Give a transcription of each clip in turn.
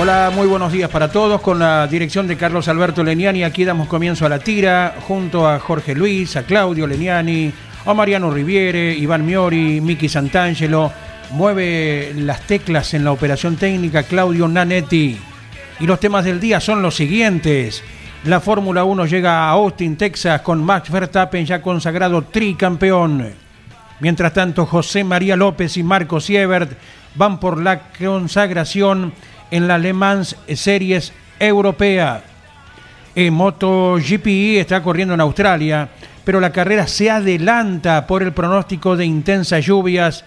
Hola, muy buenos días para todos. Con la dirección de Carlos Alberto Leniani, aquí damos comienzo a la tira, junto a Jorge Luis, a Claudio Leniani, a Mariano Riviere, Iván Miori, Miki Santangelo. Mueve las teclas en la operación técnica Claudio Nanetti. Y los temas del día son los siguientes. La Fórmula 1 llega a Austin, Texas, con Max Verstappen ya consagrado tricampeón. Mientras tanto, José María López y Marco Siebert van por la consagración en la Le Mans Series Europea. En MotoGP está corriendo en Australia, pero la carrera se adelanta por el pronóstico de intensas lluvias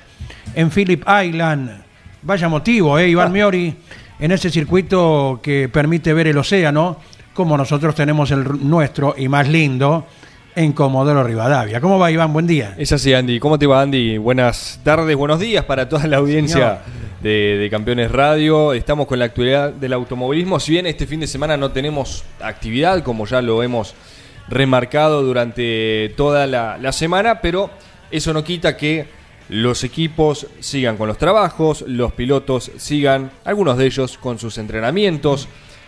en Phillip Island. Vaya motivo, ¿eh, Iván Miori? En ese circuito que permite ver el océano, como nosotros tenemos el nuestro y más lindo, en Comodoro Rivadavia. ¿Cómo va, Iván? Buen día. Es así, Andy. ¿Cómo te va, Andy? Buenas tardes, buenos días para toda la audiencia de, Campeones Radio. Estamos con la actualidad del automovilismo. Si bien este fin de semana no tenemos actividad, como ya lo hemos remarcado durante toda la, la semana, pero eso no quita que los equipos sigan con los trabajos, los pilotos sigan, algunos de ellos, con sus entrenamientos.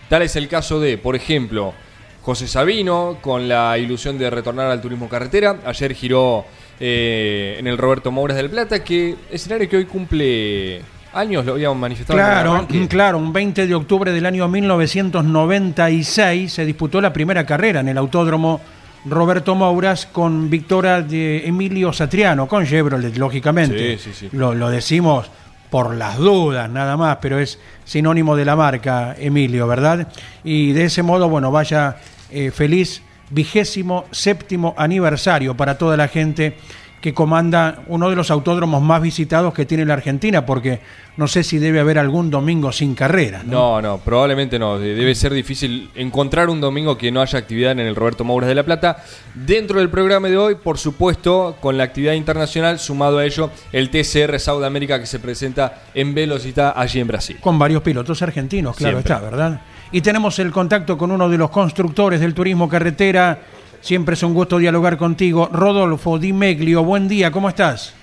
Tal es el caso de, por ejemplo, José Sabino, con la ilusión de retornar al turismo carretera. Ayer giró eh, en el Roberto Mouras del Plata, que escenario que hoy cumple años, lo habíamos manifestado. Claro, claro, un 20 de octubre del año 1996 se disputó la primera carrera en el autódromo Roberto Mouras con victoria de Emilio Satriano, con Chevrolet, lógicamente. Sí, sí, sí. Lo, lo decimos por las dudas nada más, pero es sinónimo de la marca Emilio, ¿verdad? Y de ese modo, bueno, vaya eh, feliz vigésimo séptimo aniversario para toda la gente que comanda uno de los autódromos más visitados que tiene la Argentina, porque no sé si debe haber algún domingo sin carrera. No, no, no probablemente no. Debe ser difícil encontrar un domingo que no haya actividad en el Roberto Mouras de la Plata. Dentro del programa de hoy, por supuesto, con la actividad internacional, sumado a ello el TCR South America que se presenta en Velocita allí en Brasil. Con varios pilotos argentinos, claro Siempre. está, ¿verdad? Y tenemos el contacto con uno de los constructores del turismo carretera. Siempre es un gusto dialogar contigo. Rodolfo Di Meglio, buen día, ¿cómo estás?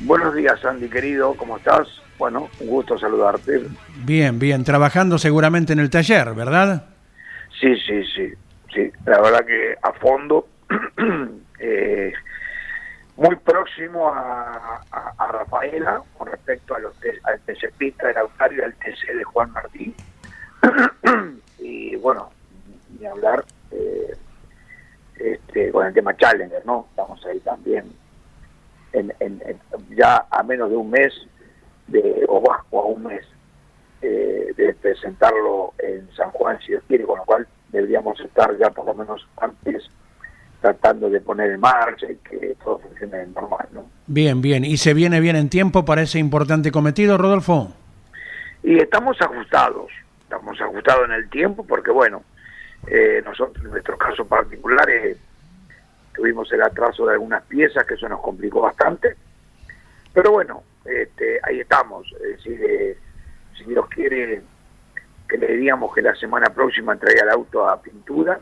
Buenos días, Andy, querido, ¿cómo estás? Bueno, un gusto saludarte. Bien, bien, trabajando seguramente en el taller, ¿verdad? Sí, sí, sí, sí, la verdad que a fondo, eh, muy próximo a, a, a, Rafaela con respecto a los al TC Pista del Autario y al TC de Juan Martín. y bueno, ni hablar eh, este, con el tema Challenger, ¿no? Estamos ahí también en, en, en, ya a menos de un mes de, o, o a un mes eh, de presentarlo en San Juan, si Dios quiere, con lo cual deberíamos estar ya por lo menos antes tratando de poner en marcha y que todo funcione normal, ¿no? Bien, bien. ¿Y se viene bien en tiempo para ese importante cometido, Rodolfo? Y estamos ajustados, estamos ajustados en el tiempo porque, bueno, eh, nosotros en nuestro caso particular eh, tuvimos el atraso de algunas piezas que eso nos complicó bastante, pero bueno, este, ahí estamos, es decir, eh, si Dios quiere que le diríamos que la semana próxima traiga el auto a pintura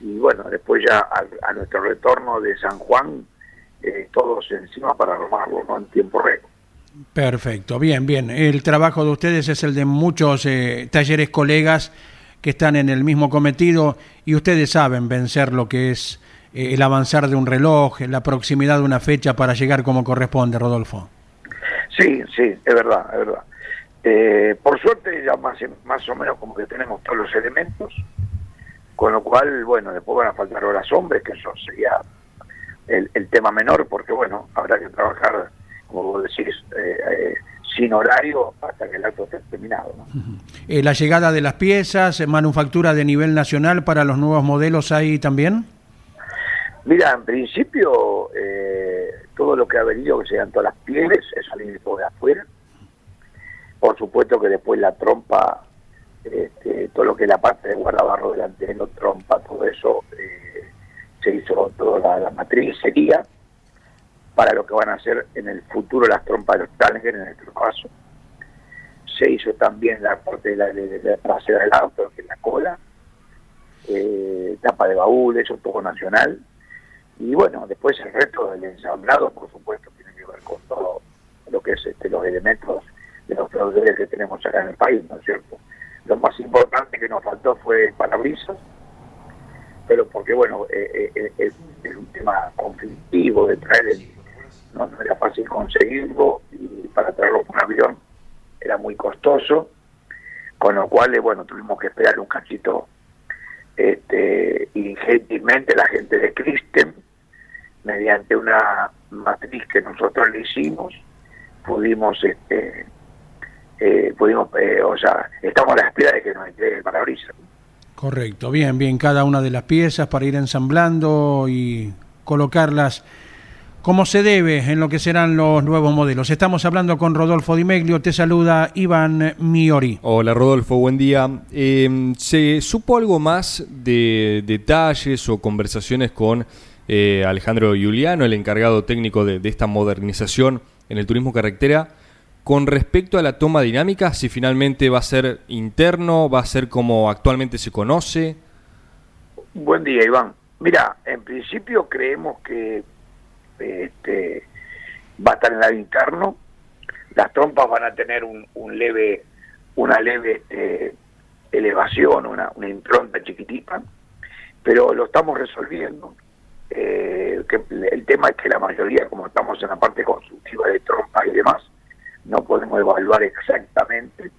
y bueno, después ya a, nuestro retorno de San Juan, eh, todos encima para armarlo ¿no? en tiempo récord. Perfecto, bien, bien. El trabajo de ustedes es el de muchos eh, talleres colegas que están en el mismo cometido y ustedes saben vencer lo que es el avanzar de un reloj, la proximidad de una fecha para llegar como corresponde, Rodolfo. Sí, sí, es verdad, es verdad. Eh, por suerte ya más, más o menos como que tenemos todos los elementos, con lo cual, bueno, después van a faltar horas hombres, que eso sería el, tema menor, porque bueno, habrá que trabajar, como vos decís, eh, eh, sin horario hasta que el acto esté terminado. la llegada de las piezas, manufactura de nivel nacional para los nuevos modelos ahí también. Mira, en principio todo lo que ha venido, que sean todas las pieles, es salir de afuera por supuesto que después la trompa, este, todo lo que es la parte de guardabarro delantero, trompa, todo eso, eh, se hizo toda la, matriz sería para lo que van a ser en el futuro las trompas de los Tanger en nuestro caso. Se hizo también la parte de la, de, trasera del auto, que es la cola, eh, tapa de baúl, eso todo nacional. Y bueno, después el resto del ensamblado, por supuesto, tiene que ver con todo lo que es este, los elementos de los proveedores que tenemos acá en el país, ¿no es cierto? Lo más importante que nos faltó fue parabrisas, pero porque, bueno, eh, eh, eh, es, un tema conflictivo de traer, el, ¿no? era fácil conseguirlo y para traerlo por avión era muy costoso, con lo cual, bueno, tuvimos que esperar un cachito este, y gentilmente la gente de Kristen, mediante una matriz que nosotros le hicimos, pudimos este, eh, pudimos, eh, o sea, estamos a la espera de que nos entregue el parabrisas. Correcto, bien, bien, cada una de las piezas para ir ensamblando y colocarlas como se debe en lo que serán los nuevos modelos. Estamos hablando con Rodolfo Di Meglio, te saluda Iván Miori. Hola Rodolfo, buen día. Em, ¿Se supo algo más de detalles o conversaciones con eh, Alejandro Giuliano, el encargado técnico de, esta modernización en el turismo carretera? Con respecto a la toma dinámica, si finalmente va a ser interno, va a ser como actualmente se conoce. Buen día, Iván. Mira, en principio creemos que este, va a estar en el interno. Las trompas van a tener un, leve, una leve este, elevación, una, una impronta chiquitita, pero lo estamos resolviendo. Eh, el tema es que la mayoría, como estamos en la parte constructiva de trompa y demás, no podemos evaluar exactamente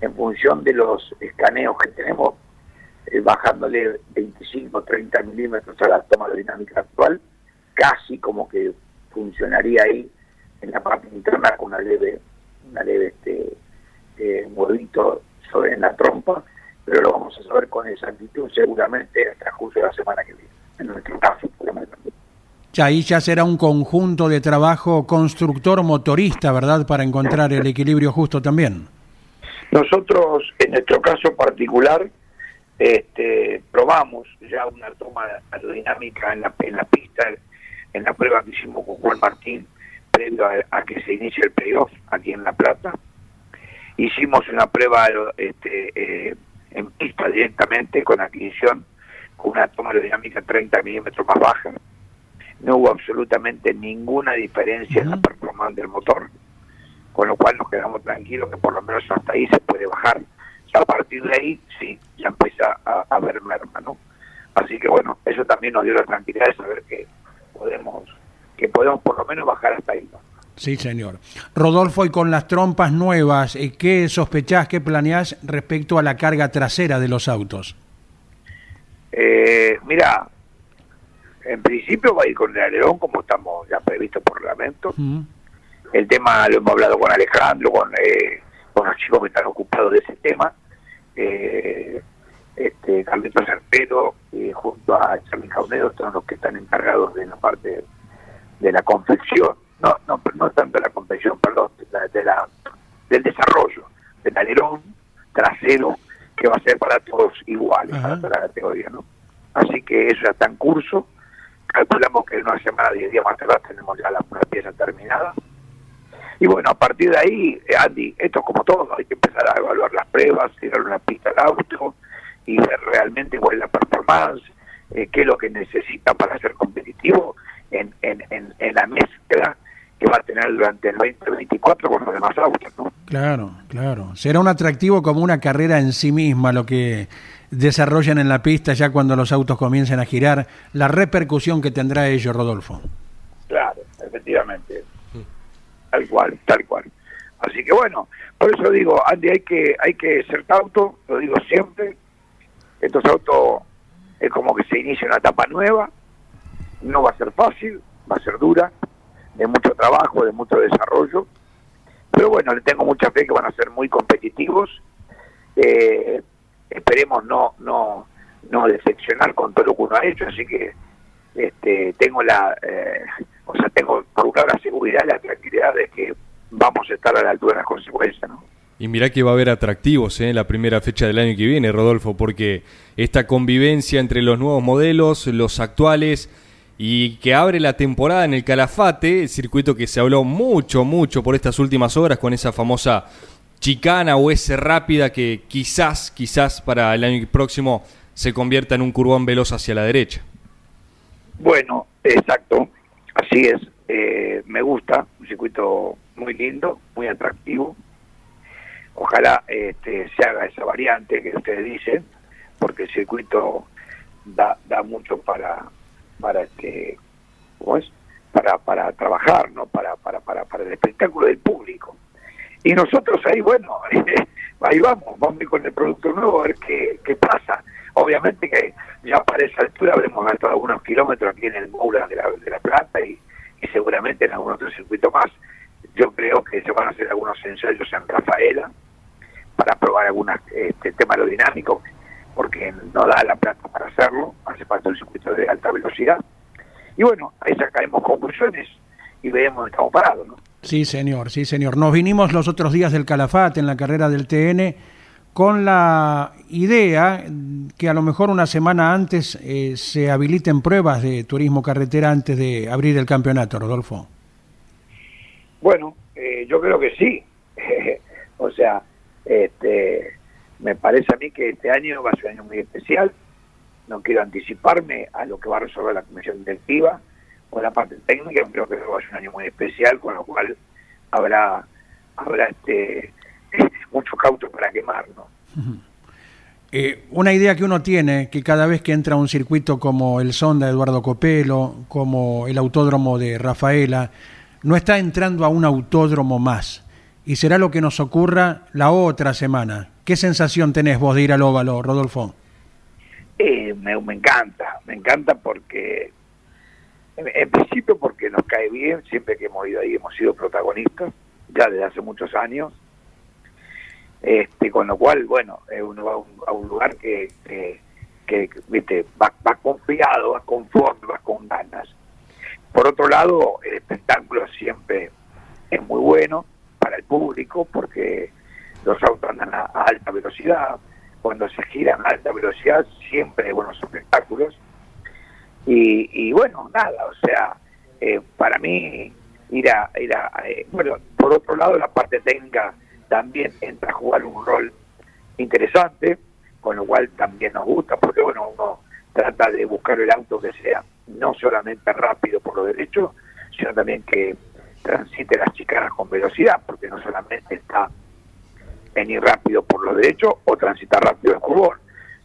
en función de los escaneos que tenemos, eh, bajándole 25 30 milímetros a la toma de dinámica actual, casi como que funcionaría ahí en la parte interna con una leve, una leve este, eh, en la trompa, pero lo vamos a saber con exactitud seguramente hasta justo la semana que viene, en nuestro caso, por lo menos. Ya ahí ya será un conjunto de trabajo constructor-motorista, ¿verdad? Para encontrar el equilibrio justo también. Nosotros, en nuestro caso particular, este, probamos ya una toma aerodinámica en la, en la pista, en la prueba que hicimos con Juan Martín, previo a, que se inicie el playoff aquí en La Plata. Hicimos una prueba este, eh, en pista directamente con adquisición, con una toma aerodinámica 30 milímetros más baja no hubo absolutamente ninguna diferencia en la performance del motor, con lo cual nos quedamos tranquilos que por lo menos hasta ahí se puede bajar. a partir de ahí, sí, ya empieza a, a haber merma, ¿no? Así que bueno, eso también nos dio la tranquilidad de saber que podemos, que podemos por lo menos bajar hasta ahí, Sí, señor. Rodolfo, y con las trompas nuevas, eh, ¿qué sospechás, qué planeás respecto a la carga trasera de los autos? Eh, mira, en principio va a ir con el alerón como estamos ya previstos por reglamento. El tema lo hemos hablado con Alejandro, con, eh, con los chicos que están ocupados de ese tema. Eh, este, Carlitos Cerpero, eh, junto a Charlie Caunedo, son los que están encargados de la parte de la confección, no, no, no tanto de la confección, perdón, de la, del desarrollo, del alerón trasero, que va a ser para todos iguales, para toda la categoría, ¿no? Así que eso ya está en curso calculamos que en una semana, diez días más tarde tenemos ya la, una pieza terminada. Y bueno, a partir de ahí, eh, Andy, esto es como todo, hay que empezar a evaluar las pruebas, tirar una pista al auto y ver realmente cuál es la performance, eh, qué es lo que necesita para ser competitivo en, en, en, en la mezcla que va a tener durante el 2024 con los demás autos, ¿no? Claro, claro. Será un atractivo como una carrera en sí misma lo que desarrollan en la pista ya cuando los autos comiencen a girar, la repercusión que tendrá ello, Rodolfo. Claro, efectivamente. Tal cual, tal cual. Así que bueno, por eso digo, Andy, hay que, hay que ser cauto, lo digo siempre. Estos autos es como que se inicia una etapa nueva, no va a ser fácil, va a ser dura, de mucho trabajo, de mucho desarrollo, pero bueno, le tengo mucha fe que van a ser muy competitivos. Eh, esperemos no, no, no decepcionar con todo lo que uno ha hecho, así que este, tengo la, eh, o sea, tengo por un lado la seguridad la tranquilidad de que vamos a estar a la altura de las consecuencias, ¿no? Y mirá que va a haber atractivos ¿eh? en la primera fecha del año que viene, Rodolfo, porque esta convivencia entre los nuevos modelos, los actuales, y que abre la temporada en el Calafate, el circuito que se habló mucho, mucho por estas últimas horas con esa famosa chicana o ese rápida que quizás, quizás para el año próximo se convierta en un curbón veloz hacia la derecha. Bueno, exacto, así es. Eh, me gusta, un circuito muy lindo, muy atractivo. Ojalá este, se haga esa variante que ustedes dicen, porque el circuito da, da mucho para, para este ¿cómo para para trabajar no para para para para el espectáculo del público. Y nosotros ahí bueno ahí vamos vamos con el producto nuevo a ver qué, qué pasa. Obviamente que ya para esa altura habremos gastado algunos kilómetros aquí en el Moura de la, de la Plata y, y seguramente en algún otro circuito más. Yo creo que se van a hacer algunos ensayos en Rafaela para probar algunos este, tema aerodinámico porque no da la plata para hacerlo, hace falta un circuito de alta velocidad. Y bueno, ahí sacaremos conclusiones y veremos dónde estamos parados, ¿no? Sí, señor, sí, señor. Nos vinimos los otros días del Calafate en la carrera del TN con la idea que a lo mejor una semana antes eh, se habiliten pruebas de turismo carretera antes de abrir el campeonato, Rodolfo. Bueno, eh, yo creo que sí. o sea, este, me parece a mí que este año va a ser un año muy especial. No quiero anticiparme a lo que va a resolver la comisión directiva o la parte técnica, creo que va a ser un año muy especial, con lo cual habrá habrá este mucho cauto para quemar. Eh, una idea que uno tiene, que cada vez que entra a un circuito como el Sonda Eduardo Copelo, como el autódromo de Rafaela, no está entrando a un autódromo más. Y será lo que nos ocurra la otra semana. ¿Qué sensación tenés vos de ir al óvalo, Rodolfo? Eh, me, encanta, me encanta porque, en, principio porque nos cae bien, siempre que hemos ido ahí hemos sido protagonistas, ya desde hace muchos años, este, con lo cual, bueno, uno va a un, lugar que, que, viste, va, va confiado, va conforme, va con ganas. Por otro lado, el espectáculo siempre es muy bueno para el público porque los autos andan a, alta velocidad, cuando se giran a alta velocidad siempre hay buenos espectáculos. Y, bueno, nada, o sea, eh, para mí ir a, eh, bueno, por otro lado la parte técnica también entra a jugar un rol interesante, con lo cual también nos gusta, porque bueno, uno trata de buscar el auto que sea no solamente rápido por lo derecho, sino también que transite las chicanas con velocidad, porque no solamente está en ir rápido por los derechos o transitar rápido el curbón,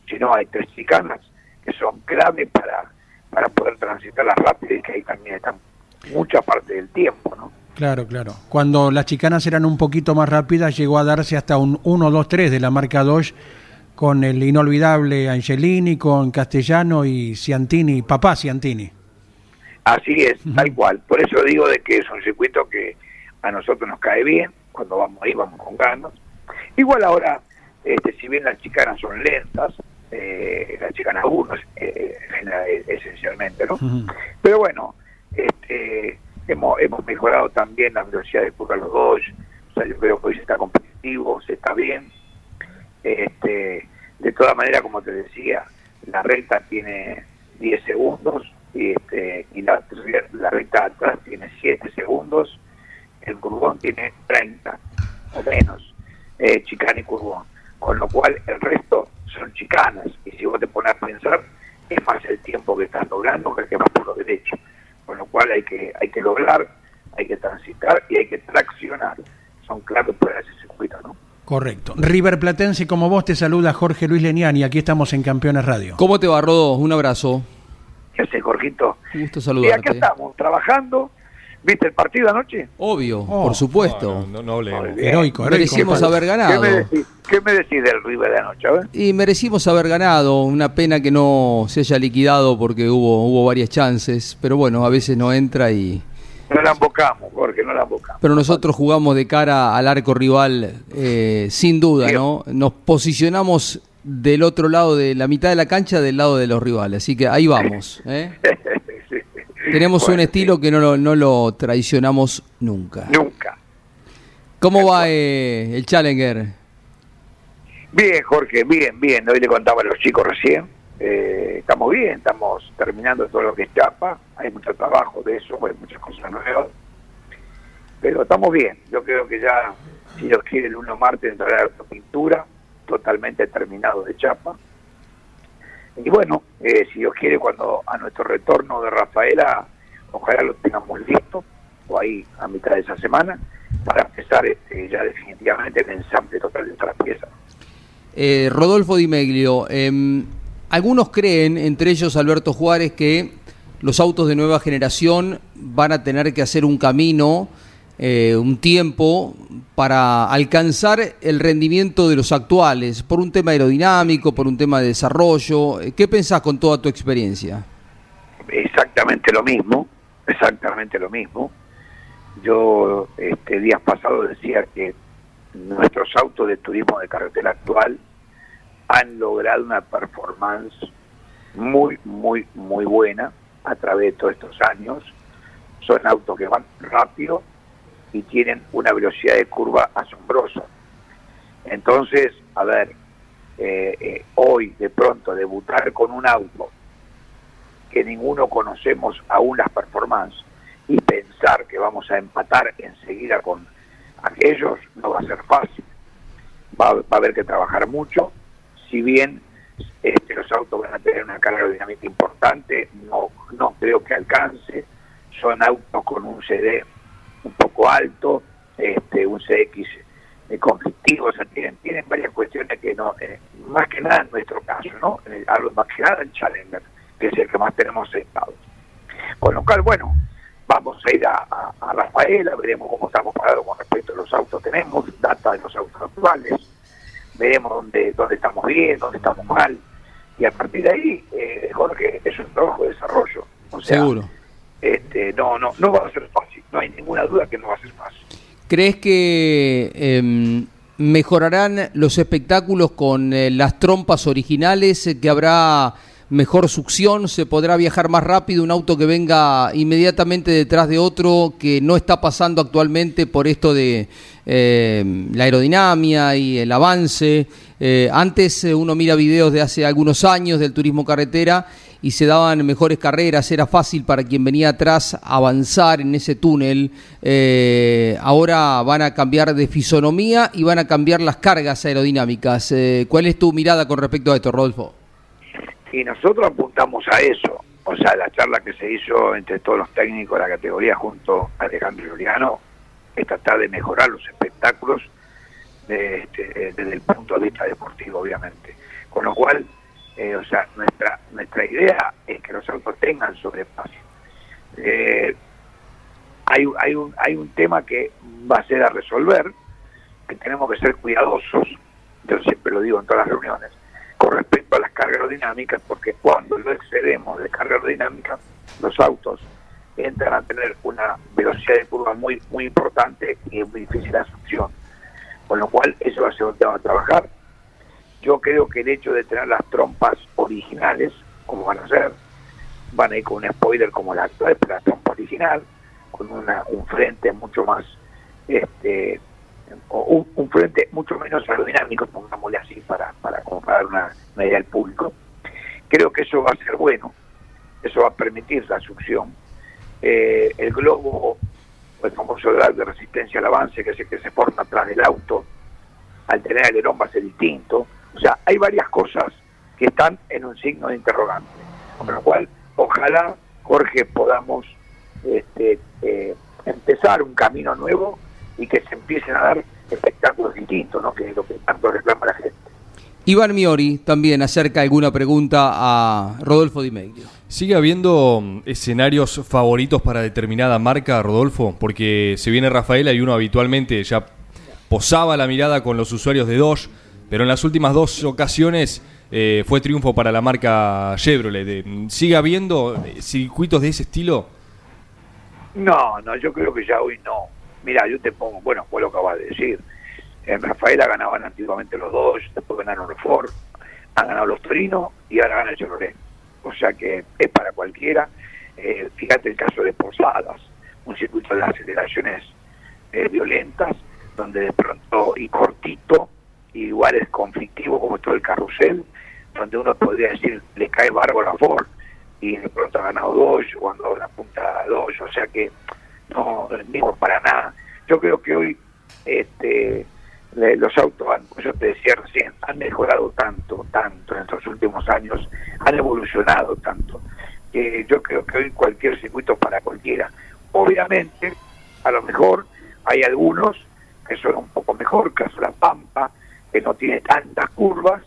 sino hay tres chicanas que son clave para, para poder transitarlas rápido y que ahí también están mucha parte del tiempo, ¿no? Claro, claro. Cuando las chicanas eran un poquito más rápidas, llegó a darse hasta un 1, 2, 3 de la marca Dodge con el inolvidable Angelini, con Castellano y Ciantini, papá Ciantini. Así es, tal cual. Por eso digo de que es un circuito que a nosotros nos cae bien, cuando vamos ahí vamos con ganas, Igual ahora, este, si bien las chicanas son lentas, eh, las chicanas 1 eh, esencialmente, ¿no? Pero bueno, este, hemos, hemos mejorado también la velocidad de curva los dos, o sea, yo creo que hoy se está competitivo, se está bien. Este, de todas maneras, como te decía, la recta tiene 10 segundos este, y la, la recta atrás tiene 7 segundos, el curbón tiene 30 o menos eh, chicana y curbón. Con lo cual el resto son chicanas. Y si vos te pones a pensar, es más el tiempo que estás logrando que el que vas por lo derecho. Con lo cual hay que, hay que lograr, hay que transitar y hay que traccionar. Son claves para ese Correcto. River Platense, como vos, te saluda Jorge Luis Leniani. Aquí estamos en Campeones Radio. ¿Cómo te va, Rodo? Un abrazo. ¿Qué hace, Jorgito? Un gusto Y saludarte. acá estamos, trabajando. ¿Viste el partido anoche? Obvio, Oh, por supuesto. No, no, no hablemos. Heroico, heroico. Merecimos ¿Qué haber ¿Qué ganado. me, decís, ¿Qué me decís del River de anoche? A ver? Y merecimos haber ganado. Una pena que no se haya liquidado porque hubo, hubo varias chances. Pero bueno, a veces no entra y. No la embocamos, Jorge, no la embocamos. Pero nosotros jugamos de cara al arco rival, eh, sin duda, ¿no? Nos posicionamos del otro lado de la mitad de la cancha, del lado de los rivales. Así que ahí vamos. ¿eh? Sí. Tenemos un estilo que no lo, no lo traicionamos nunca. Nunca. ¿Cómo va eh, el Challenger? Bien, Jorge, bien, bien. Hoy le contaba a los chicos recién. eh, estamos bien, estamos terminando todo lo que es chapa. Hay mucho trabajo de eso, hay muchas cosas nuevas. Pero estamos bien. Yo creo que ya, si Dios quiere, el 1 martes entrará la pintura totalmente terminado de chapa. Y bueno, eh, si Dios quiere, cuando a nuestro retorno de Rafaela, ojalá lo tengamos listo, o ahí a mitad de esa semana, para empezar este, ya definitivamente el ensamble total de otras piezas. Eh, Rodolfo Di Meglio, em, algunos creen, entre ellos Alberto Juárez, que los autos de nueva generación van a tener que hacer un camino, eh, un tiempo, para alcanzar el rendimiento de los actuales, por un tema aerodinámico, por un tema de desarrollo. Eh, ¿Qué pensás con toda tu experiencia? exactamente lo mismo, exactamente lo mismo. Yo este días pasados decía que nuestros autos de turismo de carretera actual han logrado una performance muy, muy, muy buena a través de todos estos años. Son autos que van rápido y tienen una velocidad de curva asombrosa. Entonces, a ver, eh, eh, hoy de pronto debutar con un auto que ninguno conocemos aún las performances y pensar que vamos a empatar enseguida con aquellos no va a ser fácil. Va, va a haber que trabajar mucho, si bien este, los autos van a tener una carga aerodinámica importante, no, no creo que alcance, son autos con un CD un poco alto, este, un CX de conflictivo, o sea, tienen, tienen varias cuestiones que no, eh, más que nada en nuestro caso, ¿no? Eh, hablo más que nada el Challenger, que es el que más tenemos sentado. Con lo cual, bueno, vamos a ir a, a, a Rafaela, veremos cómo estamos parados con respecto a los autos, tenemos data de los autos actuales, veremos dónde, dónde estamos bien, dónde estamos mal, y a partir de ahí, eh, Jorge, es un trabajo de desarrollo. O sea, Seguro. Este, no, no, no va a ser fácil, no hay ninguna duda que no va a ser fácil. ¿Crees que em, mejorarán los espectáculos con eh, las trompas originales? ¿Que habrá mejor succión? ¿Se podrá viajar más rápido? ¿Un auto que venga inmediatamente detrás de otro que no está pasando actualmente por esto de eh, la aerodinámica y el avance? Eh, antes eh, uno mira videos de hace algunos años del turismo carretera y se daban mejores carreras, era fácil para quien venía atrás avanzar en ese túnel. Eh, ahora van a cambiar de fisonomía y van a cambiar las cargas aerodinámicas. Eh, ¿Cuál es tu mirada con respecto a esto, Rodolfo? Y nosotros apuntamos a eso. O sea, la charla que se hizo entre todos los técnicos de la categoría junto a Alejandro Juliano es tratar de mejorar los espectáculos de, este, desde el punto de vista deportivo, obviamente. Con lo cual, eh, o sea, nuestra nuestra idea es que los autos tengan sobrepaso. Eh, hay, hay, un, hay un tema que va a ser a resolver, que tenemos que ser cuidadosos, yo siempre lo digo en todas las reuniones, con respecto a las cargas aerodinámicas, porque cuando lo excedemos de carga aerodinámica, los autos entran a tener una velocidad de curva muy muy importante y es muy difícil la succión. Con lo cual, eso va a ser un tema a trabajar. Yo creo que el hecho de tener las trompas originales, como van a ser, van a ir con un spoiler como la actual, pero la trompa original, con una, un frente mucho más, este, un, frente mucho menos aerodinámico, pongámosle así, para, para comparar una, idea al público. Creo que eso va a ser bueno, eso va a permitir la succión. Eh, el globo, el famoso drive de resistencia al avance, que es el que se forma atrás del auto, al tener alerón va a ser distinto. O sea, hay varias cosas que están en un signo de interrogante. Con lo cual, ojalá, Jorge, podamos este, eh, empezar un camino nuevo y que se empiecen a dar espectáculos distintos, ¿no? que es lo que tanto reclama la gente. Iván Miori también acerca alguna pregunta a Rodolfo Di Meglio. ¿Sigue habiendo mm, escenarios favoritos para determinada marca, Rodolfo? Porque se viene Rafaela y uno habitualmente ya posaba la mirada con los usuarios de Dodge, pero en las últimas dos ocasiones eh, fue triunfo para la marca Chevrolet. ¿Sigue habiendo eh, circuitos de ese estilo? No, no, yo creo que ya hoy no. Mira, yo te pongo, bueno, fue lo que acabas de decir. En Rafaela ganaban antiguamente los dos, después ganaron los Ford, han ganado los Torino y ahora gana el Chevrolet. O sea que es para cualquiera. Eh, fíjate el caso de Posadas, un circuito de aceleraciones eh, violentas, donde de pronto y cortito, igual es conflictivo como todo el carrusel, donde uno podría decir le cae bárbaro a Ford y de pronto ha ganado dos cuando la punta dos, o sea que no mismo para nada. Yo creo que hoy este los autos, yo te decía recién, han mejorado tanto, tanto en estos últimos años, han evolucionado tanto, que yo creo que hoy cualquier circuito para cualquiera. Obviamente, a lo mejor hay algunos que son un poco mejor, caso La Pampa, que no tiene tantas curvas,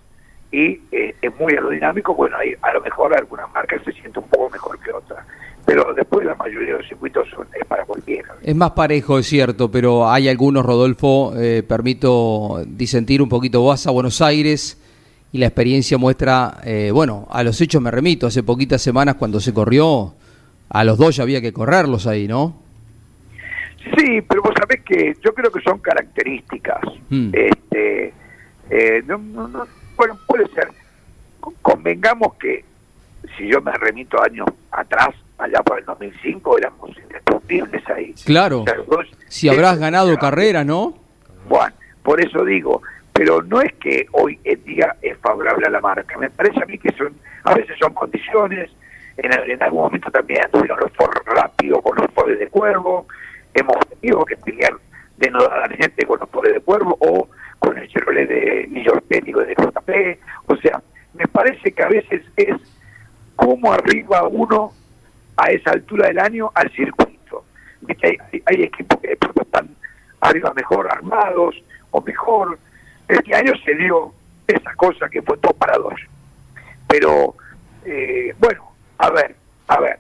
y eh, es muy aerodinámico, bueno, ahí a lo mejor algunas marcas se siente un poco mejor que otras. Pero después la mayoría de los circuitos son para cualquiera. Es más parejo, es cierto, pero hay algunos, Rodolfo, eh, permito disentir un poquito, vas a Buenos Aires y la experiencia muestra, eh, bueno, a los hechos me remito, hace poquitas semanas cuando se corrió, a los dos ya había que correrlos ahí, ¿no? Sí, pero vos sabés que yo creo que son características. Hmm. Este, no, no bueno, puede ser. Convengamos que si yo me remito años atrás, allá por el 2005, éramos indestructibles ahí. Claro. si habrás ganado carrera, ¿no? Bueno, por eso digo, pero no es que hoy en día es favorable a la marca. Me parece a mí que son, a veces son condiciones. En, algún momento también tuvieron los foros rápidos con los poderes de cuervo. Hemos tenido que pelear de no dar gente con los poderes de cuervo o con el Chevrolet de New York y de JP. O sea, me parece que a veces es cómo arriba uno a esa altura del año al circuito. Hay, hay, equipos que están arriba mejor armados o mejor. Este año se dio esa cosa que fue todo para dos. Pero, eh, bueno, a ver, a ver,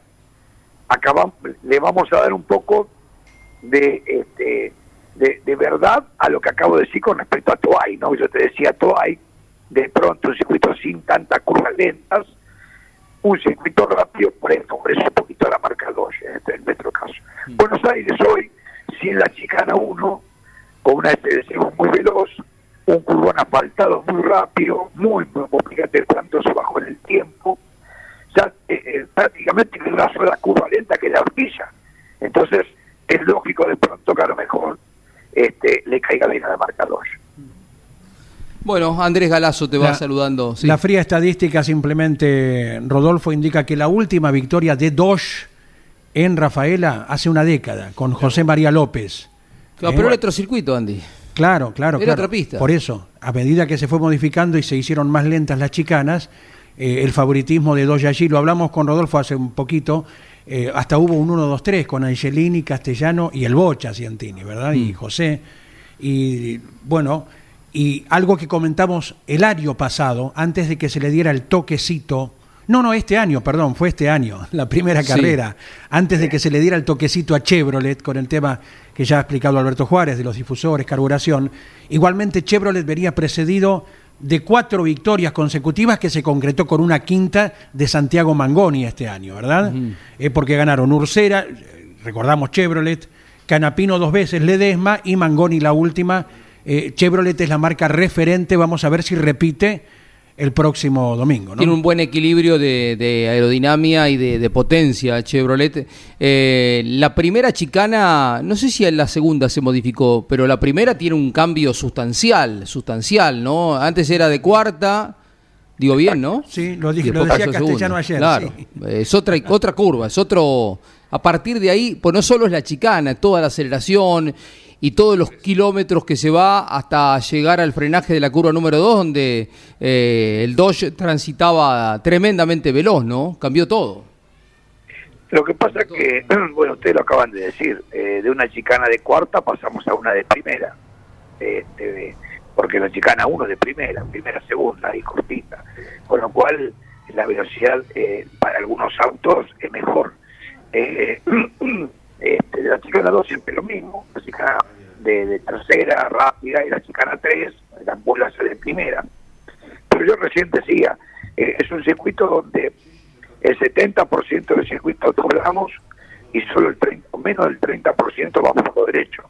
acabamos, le vamos a dar un poco de este de, verdad a lo que acabo de decir con respecto a Toay, ¿no? Yo te decía Toay, de pronto un circuito sin tantas curvas lentas, un circuito rápido, por eso un poquito la marca 2, este en nuestro caso. Mm. Buenos Aires hoy, sin la chicana 1, con una SDC muy veloz, un curvón asfaltado muy rápido, muy, muy, fíjate cuánto se bajó en el tiempo, ya eh, eh, prácticamente en una sola curva lenta que la horquilla. Entonces, es lógico de pronto que a lo mejor este, le caiga bien al marcador. Bueno, Andrés Galazo te va saludando. La fría estadística simplemente, Rodolfo, indica que la última victoria de Dodge en Rafaela hace una década, con José María López. pero era otro circuito, Andy. Claro, claro. Era otra pista. Por eso, a medida que se fue modificando y se hicieron más lentas las chicanas, eh, el favoritismo de Dodge allí, lo hablamos con Rodolfo hace un poquito, eh, hasta hubo un 1-2-3 con Angelini, Castellano y el Bocha Ciantini, ¿verdad? Y mm. José. Y bueno, y algo que comentamos el año pasado, antes de que se le diera el toquecito. No, no, este año, perdón, fue este año, la primera carrera, antes de que se le diera el toquecito a Chevrolet con el tema que ya ha explicado Alberto Juárez de los difusores, carburación. Igualmente Chevrolet venía precedido de cuatro victorias consecutivas que se concretó con una quinta de Santiago Mangoni este año, ¿verdad? Eh, porque ganaron Ursera, recordamos Chevrolet, Canapino dos veces, Ledesma y Mangoni la última. Eh, Chevrolet es la marca referente, vamos a ver si repite el próximo domingo. ¿no? Tiene un buen equilibrio de, aerodinámica y de, potencia Chevrolet. Eh, la primera chicana, no sé si en la segunda se modificó, pero la primera tiene un cambio sustancial, sustancial, ¿no? Antes era de cuarta. Digo bien, ¿no? Sí, lo, dije, lo decía Castellano ayer. Claro, es otra, otra curva, es otro... A partir de ahí, pues no solo es la chicana, toda la aceleración y todos los kilómetros que se va hasta llegar al frenaje de la curva número 2, donde eh, el Dodge transitaba tremendamente veloz, ¿no? Cambió todo. Lo que pasa es que, bueno, ustedes lo acaban de decir, eh, de una chicana de cuarta pasamos a una de primera. este, porque la chicana 1 de primera, primera, segunda y cortita, con lo cual la velocidad eh, para algunos autos es mejor. Eh, este, la chicana 2 siempre lo mismo, la chicana de, tercera rápida y la chicana 3, la bolas de primera. Pero yo recién decía, eh, es un circuito donde el 70% del circuito doblamos y solo el 30, menos del 30% vamos por lo derecho.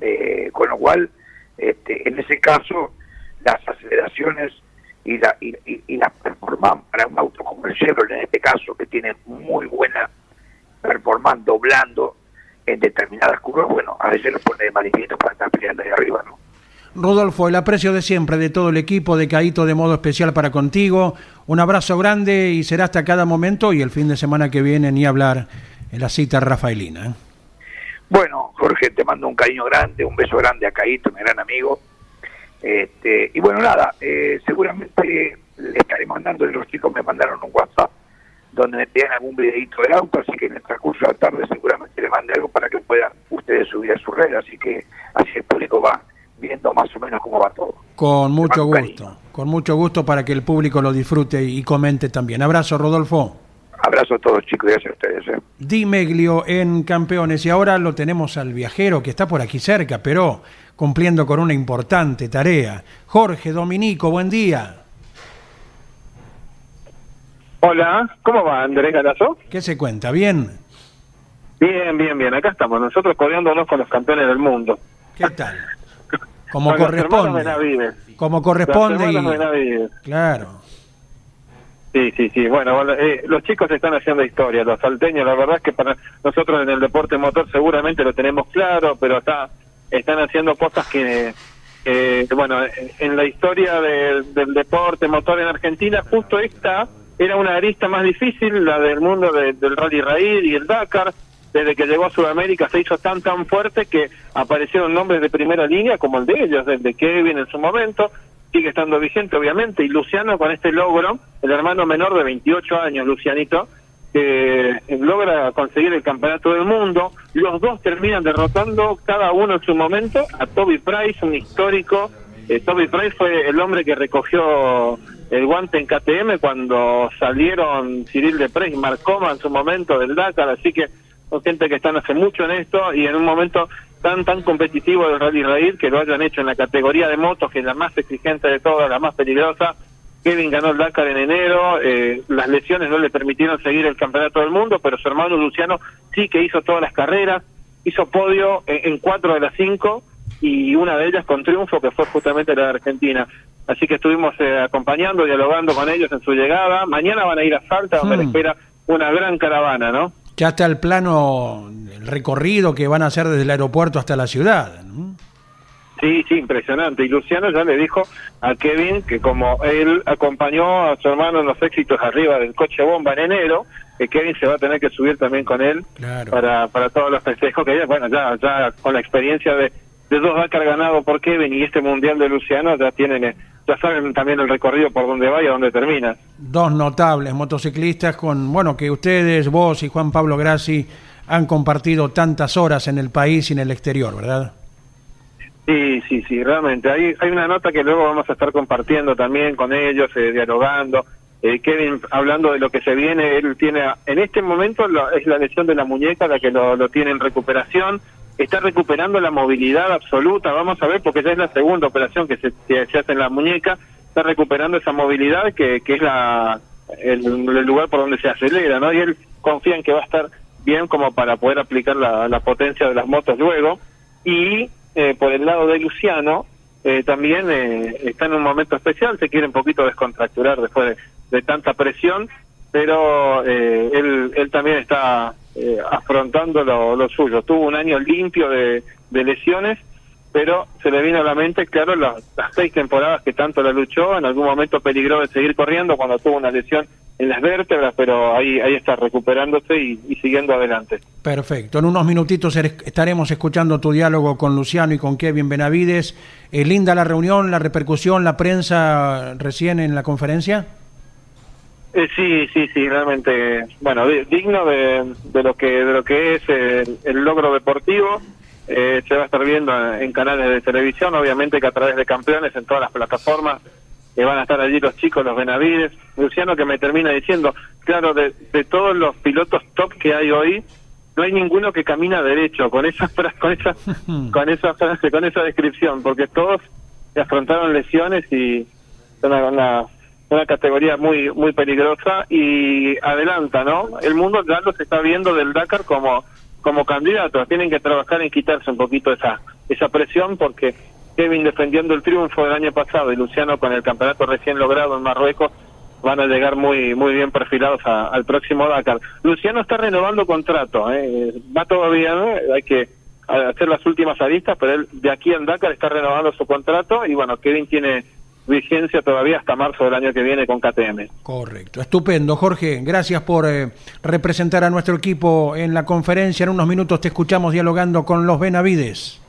Eh, con lo cual, este, en ese caso, las aceleraciones y, la, y, y, las performance para un auto como el Chevrolet, en este caso, que tiene muy buena performance doblando en determinadas curvas, bueno, a veces lo pone de manifiesto para estar peleando ahí arriba, ¿no? Rodolfo, el aprecio de siempre de todo el equipo de Caíto de modo especial para contigo. Un abrazo grande y será hasta cada momento y el fin de semana que viene ni hablar en la cita rafaelina. ¿eh? Bueno, Jorge, te mando un cariño grande, un beso grande a Caíto, mi gran amigo. Este, y bueno, nada, eh, seguramente le estaré mandando, los chicos me mandaron un WhatsApp donde me piden algún videito del auto, así que en el transcurso de la tarde seguramente le mande algo para que puedan ustedes subir a su red, así que así el público va viendo más o menos cómo va todo. Con mucho gusto, con mucho gusto para que el público lo disfrute y comente también. Abrazo, Rodolfo. Abrazo a todos chicos y gracias a ustedes. ¿eh? Dimeglio en Campeones y ahora lo tenemos al viajero que está por aquí cerca, pero cumpliendo con una importante tarea. Jorge Dominico, buen día. Hola, ¿cómo va Andrés Galazo? ¿Qué se cuenta? ¿Bien? Bien, bien, bien. Acá estamos, nosotros codeándonos con los campeones del mundo. ¿Qué tal? Como corresponde. Como corresponde. Y... Claro. Sí, sí, sí. Bueno, eh, los chicos están haciendo historia, los salteños. La verdad es que para nosotros en el deporte motor seguramente lo tenemos claro, pero está, están haciendo cosas que, bueno, en la historia del deporte motor en Argentina, justo esta era una arista más difícil, la del mundo del rally raíz y el Dakar. Desde que llegó a Sudamérica se hizo tan tan fuerte que aparecieron nombres de primera línea como el de ellos, el de Kevin en su momento, sigue estando vigente obviamente, y Luciano con este logro, el hermano menor de 28 años, Lucianito, que logra conseguir el campeonato del mundo, los dos terminan derrotando cada uno en su momento a Toby Price, un histórico, eh, Toby Price fue el hombre que recogió el guante en KTM cuando salieron Cyril de Prey y Marcoma en su momento del Dakar, así que son gente que están hace mucho en esto y en un momento tan tan competitivo del Rally Raid que lo hayan hecho en la categoría de motos, que es la más exigente de todas, la más peligrosa. Kevin ganó el Dakar en enero, eh, las lesiones no le permitieron seguir el campeonato del mundo, pero su hermano Luciano sí que hizo todas las carreras, hizo podio en, cuatro de las cinco y una de ellas con triunfo que fue justamente la de Argentina. Así que estuvimos eh, acompañando, dialogando con ellos en su llegada. Mañana van a ir a Salta, donde le hmm. espera una gran caravana, ¿no? ya está el plano, el recorrido que van a hacer desde el aeropuerto hasta la ciudad. Sí, sí, impresionante. Y Luciano ya le dijo a Kevin que como él acompañó a su hermano en los éxitos arriba del coche bomba en enero, que Kevin se va a tener que subir también con él para, para todos los festejos que bueno, ya, ya con la experiencia de, de dos Dakar ganado por Kevin y este Mundial de Luciano ya tienen eh, ya saben también el recorrido por dónde va y a dónde termina. Dos notables motociclistas con, bueno, que ustedes, vos y Juan Pablo Grassi han compartido tantas horas en el país y en el exterior, ¿verdad? Sí, sí, sí, realmente. Hay, hay una nota que luego vamos a estar compartiendo también con ellos, eh, dialogando. Eh, Kevin, hablando de lo que se viene, él tiene, en este momento es la lesión de la muñeca la que lo, lo tiene en recuperación está recuperando la movilidad absoluta, vamos a ver, porque ya es la segunda operación que se, hace en la muñeca, está recuperando esa movilidad que, que es la el, lugar por donde se acelera, ¿no? Y él confía en que va a estar bien como para poder aplicar la, potencia de las motos luego. Y eh, por el lado de Luciano, eh, también eh, está en un momento especial, se quiere un poquito descontracturar después de, de tanta presión, pero él, él también está eh, afrontando lo, suyo. Tuvo un año limpio de, lesiones, pero se le vino a la mente, claro, las, seis temporadas que tanto la luchó, en algún momento peligró de seguir corriendo cuando tuvo una lesión en las vértebras, pero ahí, ahí está recuperándose y, siguiendo adelante. Perfecto. En unos minutitos estaremos escuchando tu diálogo con Luciano y con Kevin Benavides. Eh, linda la reunión, la repercusión, la prensa recién en la conferencia. Eh, sí, sí, sí, realmente, bueno, digno de, de, lo que de lo que es el, logro deportivo. eh, se va a estar viendo en canales de televisión, obviamente que a través de campeones en todas las plataformas que van a estar allí los chicos, los Benavides. Luciano que me termina diciendo, claro, de, de todos los pilotos top que hay hoy, no hay ninguno que camina derecho con esa con esa con esa frase, con esa descripción, porque todos afrontaron lesiones y una, una, una categoría muy muy peligrosa y adelanta, ¿no? El mundo ya se está viendo del Dakar como como candidatos, tienen que trabajar en quitarse un poquito esa esa presión porque Kevin defendiendo el triunfo del año pasado y Luciano con el campeonato recién logrado en Marruecos van a llegar muy muy bien perfilados al próximo Dakar. Luciano está renovando contrato, ¿eh? va todavía, hay que hacer las últimas aristas, pero él de aquí en Dakar está renovando su contrato y bueno, Kevin tiene vigencia todavía hasta marzo del año que viene con KTM. Correcto, estupendo. Jorge, gracias por eh, representar a nuestro equipo en la conferencia. En unos minutos te escuchamos dialogando con los Benavides.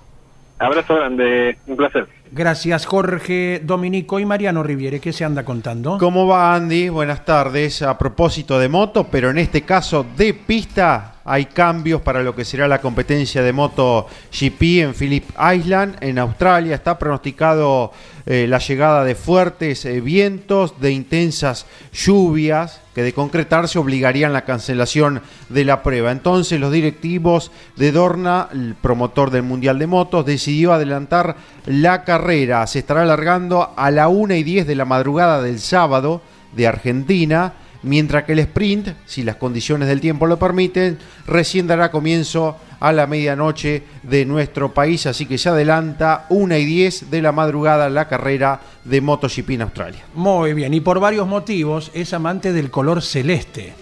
Abrazo grande, un placer. Gracias Jorge, Dominico y Mariano Riviere. ¿Qué se anda contando? ¿Cómo va Andy? Buenas tardes. A propósito de moto, pero en este caso de pista, hay cambios para lo que será la competencia de moto GP en Phillip Island, en Australia. Está pronosticado eh, la llegada de fuertes eh, vientos, de intensas lluvias, que de concretarse obligarían la cancelación de la prueba. Entonces los directivos de Dorna, el promotor del Mundial de Motos, decidió adelantar la carrera. Se estará alargando a la 1 y 10 de la madrugada del sábado de Argentina mientras que el sprint, si las condiciones del tiempo lo permiten, recién dará comienzo a la medianoche de nuestro país, así que se adelanta una y 10 de la madrugada la carrera de MotoGP Australia. Muy bien, y por varios motivos es amante del color celeste,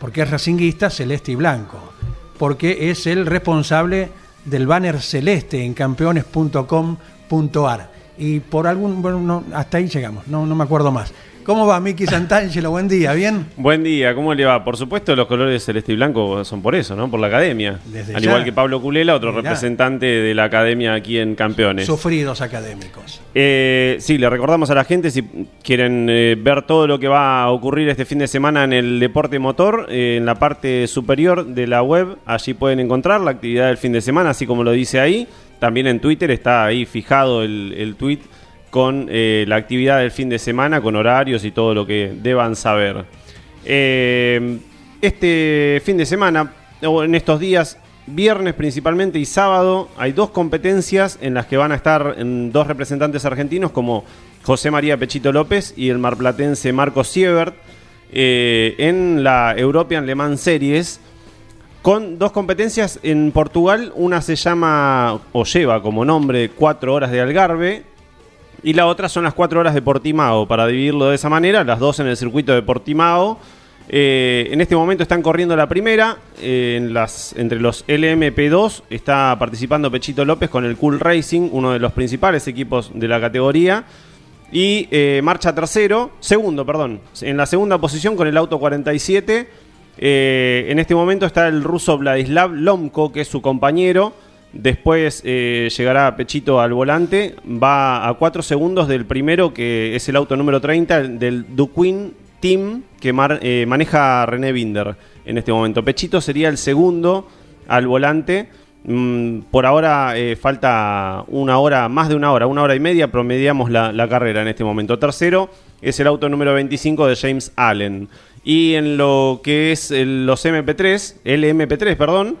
porque es racinguista celeste y blanco, porque es el responsable del banner celeste en campeones.com.ar. Y por algún, bueno, hasta ahí llegamos, no, no me acuerdo más. ¿Cómo va Miki Santangelo? Buen día, ¿bien? Buen día, ¿cómo le va? Por supuesto, los colores celeste y blanco son por eso, ¿no? Por la academia. Al igual que Pablo Culela, otro representante de la academia aquí en Campeones. Sufridos académicos. Eh, sí, le recordamos a la gente, si quieren eh, ver todo lo que va a ocurrir este fin de semana en el deporte motor, eh, en la parte superior de la web, allí pueden encontrar la actividad del fin de semana, así como lo dice ahí. También en Twitter está ahí fijado el, el tweet con eh, la actividad del fin de semana, con horarios y todo lo que deban saber. Eh, este fin de semana, o en estos días, viernes principalmente y sábado, hay dos competencias en las que van a estar dos representantes argentinos como José María Pechito López y el marplatense Marco Siebert eh, en la European Le Mans Series con dos competencias en Portugal. Una se llama, o lleva como nombre, Cuatro Horas de Algarve, y la otra son las cuatro horas de Portimao, para dividirlo de esa manera, las dos en el circuito de Portimao. Eh, en este momento están corriendo la primera, eh, entre los LMP2 está participando Pechito López con el Cool Racing, uno de los principales equipos de la categoría. Y eh, marcha tercero, segundo, perdón, en la segunda posición con el auto 47. en este momento está el ruso Vladislav Lomko, que es su compañero. Después eh, llegará Pechito al volante. Va a 4 segundos del primero, que es el auto número 30, del Duquin Team, que eh, maneja René Binder en este momento. Pechito sería el segundo al volante. Mm, por ahora eh, falta una hora, más de una hora, una hora y media, promediamos la, carrera en este momento. Tercero es el auto número 25 de James Allen. Y en lo que es los MP3, el MP3, perdón,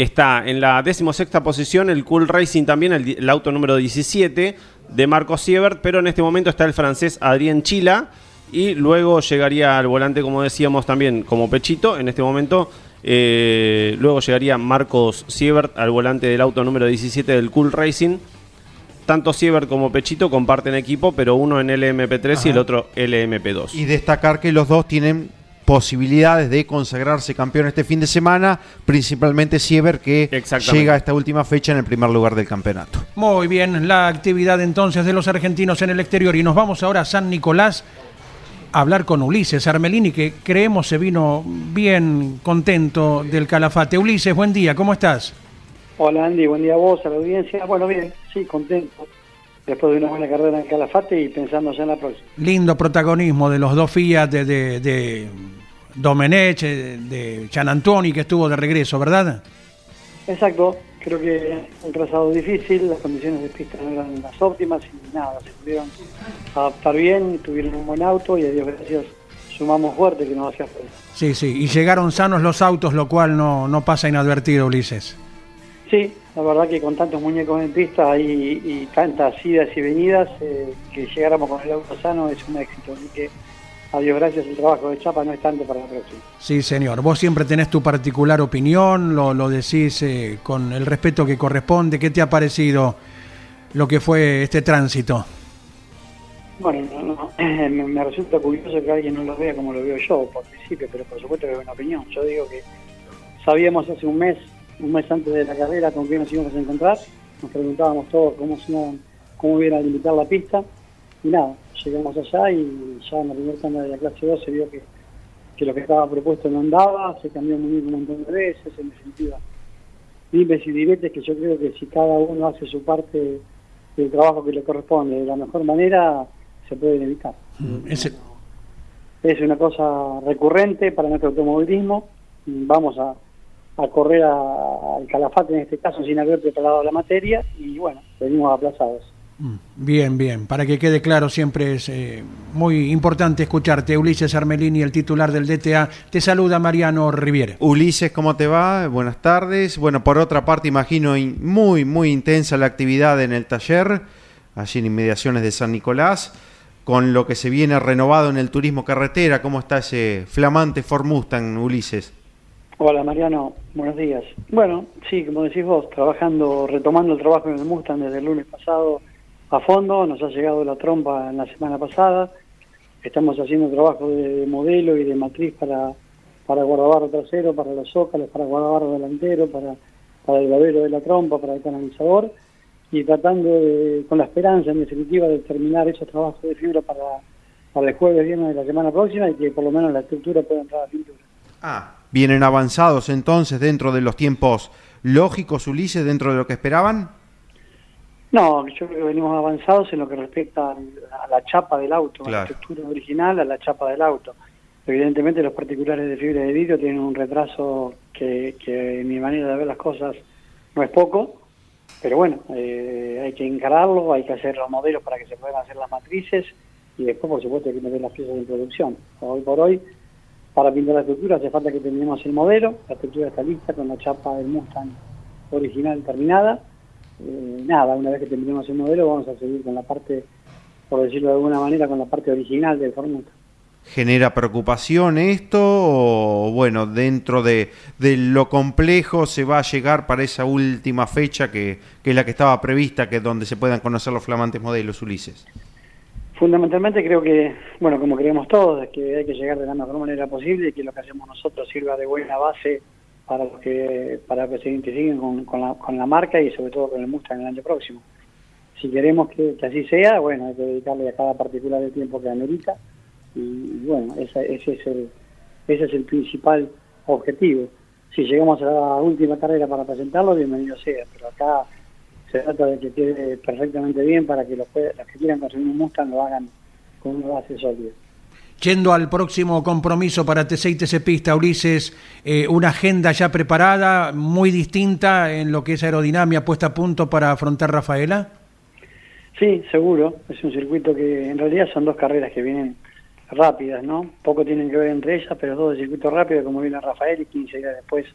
Está en la decimosexta posición el Cool Racing también, el, auto número 17 de Marco Siebert, pero en este momento está el francés Adrien Chila y luego llegaría al volante, como decíamos también, como Pechito, en este momento. Eh, luego llegaría Marcos Siebert al volante del auto número 17 del Cool Racing. Tanto Siebert como Pechito comparten equipo, pero uno en LMP3 y el otro LMP2. Y destacar que los dos tienen posibilidades de consagrarse campeón este fin de semana, principalmente Siever que llega a esta última fecha en el primer lugar del campeonato. Muy bien, la actividad entonces de los argentinos en el exterior y nos vamos ahora a San Nicolás a hablar con Ulises Armelini que creemos se vino bien contento del Calafate. Ulises, buen día, ¿cómo estás? Hola Andy, buen día a vos, a la audiencia. Bueno, bien, sí, contento después de una buena carrera en Calafate y pensando ya en la próxima. Lindo protagonismo de los dos Fiat de, de Domenech, de Antoni que estuvo de regreso, ¿verdad? Exacto, creo que un trazado difícil, las condiciones de pista no eran las óptimas y nada, se pudieron adaptar bien, tuvieron un buen auto y a Dios gracias sumamos fuerte que nos hacía falta. Sí, sí, y llegaron sanos los autos, lo cual no, no pasa inadvertido, Ulises. Sí, la verdad que con tantos muñecos en pista y, y tantas idas y venidas, eh, que llegáramos con el auto sano es un éxito. Así que, a Dios gracias, el trabajo de Chapa no es tanto para la próxima. Sí, señor. Vos siempre tenés tu particular opinión, lo, lo decís eh, con el respeto que corresponde. ¿Qué te ha parecido lo que fue este tránsito? Bueno, no, no, me, me resulta curioso que alguien no lo vea como lo veo yo por principio, pero por supuesto que es una opinión. Yo digo que sabíamos hace un mes, un mes antes de la carrera, con quién nos íbamos a encontrar. Nos preguntábamos todos cómo, cómo iban a limitar la pista. Y nada, llegamos allá y ya en la primera tanda de la clase 2 se vio que, que lo que estaba propuesto no andaba, se cambió muy bien un montón de veces, en definitiva. Dimes y diretes que yo creo que si cada uno hace su parte del trabajo que le corresponde de la mejor manera, se pueden evitar. Ese- Es una cosa recurrente para nuestro automovilismo. Vamos a, a correr a- al calafate en este caso sin haber preparado la materia y bueno, venimos aplazados. Mm, Bien, bien. Para que quede claro, siempre es eh, muy importante escucharte. Ulises Armelini, el titular del DTA. Te saluda Mariano Riviere. Ulises, ¿cómo te va? Buenas tardes. Bueno, por otra parte, imagino in- muy, muy intensa la actividad en el taller, allí en inmediaciones de San Nicolás, con lo que se viene renovado en el turismo carretera. ¿Cómo está ese flamante Ford Mustang, Ulises? Hola Mariano, buenos días. Bueno, sí, como decís vos, trabajando, retomando el trabajo en el Mustang desde el lunes pasado a fondo, nos ha llegado la trompa en la semana pasada, estamos haciendo trabajo de modelo y de matriz para, para guardabarro trasero, para los zócalos, para guardabarro delantero, para, el babero de la trompa, para el canalizador, y tratando de, con la esperanza en definitiva de terminar esos trabajos de fibra para, para el jueves viernes de la semana próxima y que por lo menos la estructura pueda entrar a pintura. Ah, vienen avanzados entonces dentro de los tiempos lógicos, Ulises, dentro de lo que esperaban. No, yo creo que venimos avanzados en lo que respecta a la chapa del auto, a la estructura original, a la chapa del auto. Evidentemente los particulares de fibra de vidrio tienen un retraso que, que en mi manera de ver las cosas no es poco, pero bueno, eh, hay que encararlo, hay que hacer los modelos para que se puedan hacer las matrices y después por supuesto hay que meter las piezas en producción. Hoy por hoy, para pintar la estructura hace falta que terminemos el modelo, la estructura está lista con la chapa del Mustang original terminada. Eh, nada, una vez que terminemos el modelo vamos a seguir con la parte, por decirlo de alguna manera, con la parte original del Mustang. ¿Genera preocupación esto o bueno, dentro de, de lo complejo se va a llegar para esa última fecha que, que es la que estaba prevista, que es donde se puedan conocer los flamantes modelos, Ulises? Fundamentalmente creo que, bueno, como creemos todos, es que hay que llegar de la mejor manera posible y que lo que hacemos nosotros sirva de buena base para los que para que se identifiquen con, con la, con la marca y sobre todo con el Mustang el año próximo. Si queremos que, que así sea, bueno, hay que dedicarle a cada particular el tiempo que amerita y, bueno, ese es el ese es el principal objetivo. Si llegamos a la última carrera para presentarlo, bienvenido sea, pero acá se trata de que quede perfectamente bien para que los, que- los que quieran conseguir un Mustang lo hagan con una base sólida. Yendo al próximo compromiso para TC y TC Pista, Ulises, eh, una agenda ya preparada, muy distinta en lo que es aerodinámica, puesta a punto para afrontar Rafaela. Sí, seguro. Es un circuito que en realidad son dos carreras que vienen rápidas, ¿no? Poco tienen que ver entre ellas, pero dos de circuito rápido, como viene Rafael, y 15 días después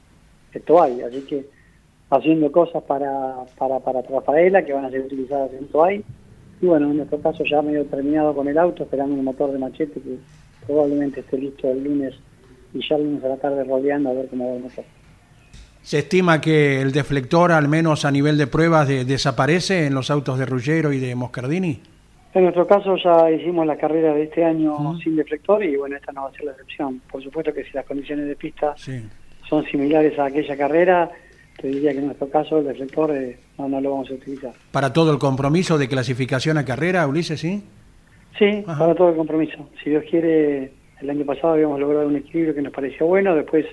esto hay. Así que haciendo cosas para, para, para Rafaela que van a ser utilizadas en Toay. Y bueno, en nuestro caso ya medio terminado con el auto, esperando un motor de machete que probablemente esté listo el lunes y ya el lunes a la tarde rodeando a ver cómo va el motor. Se estima que el deflector, al menos a nivel de pruebas, de- desaparece en los autos de Ruggero y de Moscardini. En nuestro caso ya hicimos la carrera de este año sin deflector y bueno, esta no va a ser la excepción. Por supuesto que si las condiciones de pista Sí. son similares a aquella carrera, te diría que en nuestro caso el deflector eh, no, no lo vamos a utilizar. Para todo el compromiso de clasificación a carrera, Ulises, ¿sí? Sí, Ajá. para todo el compromiso. Si Dios quiere, el año pasado habíamos logrado un equilibrio que nos pareció bueno, después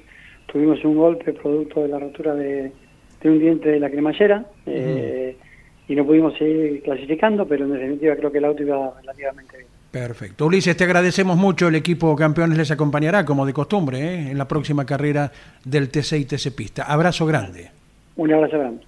tuvimos un golpe producto de la rotura de, de un diente de la cremallera eh, y no pudimos seguir clasificando, pero en definitiva creo que el auto iba relativamente bien. Perfecto. Ulises, te agradecemos mucho. El equipo campeones les acompañará, como de costumbre, ¿eh? en la próxima carrera del TC y TC Pista. Abrazo grande. Un abrazo grande.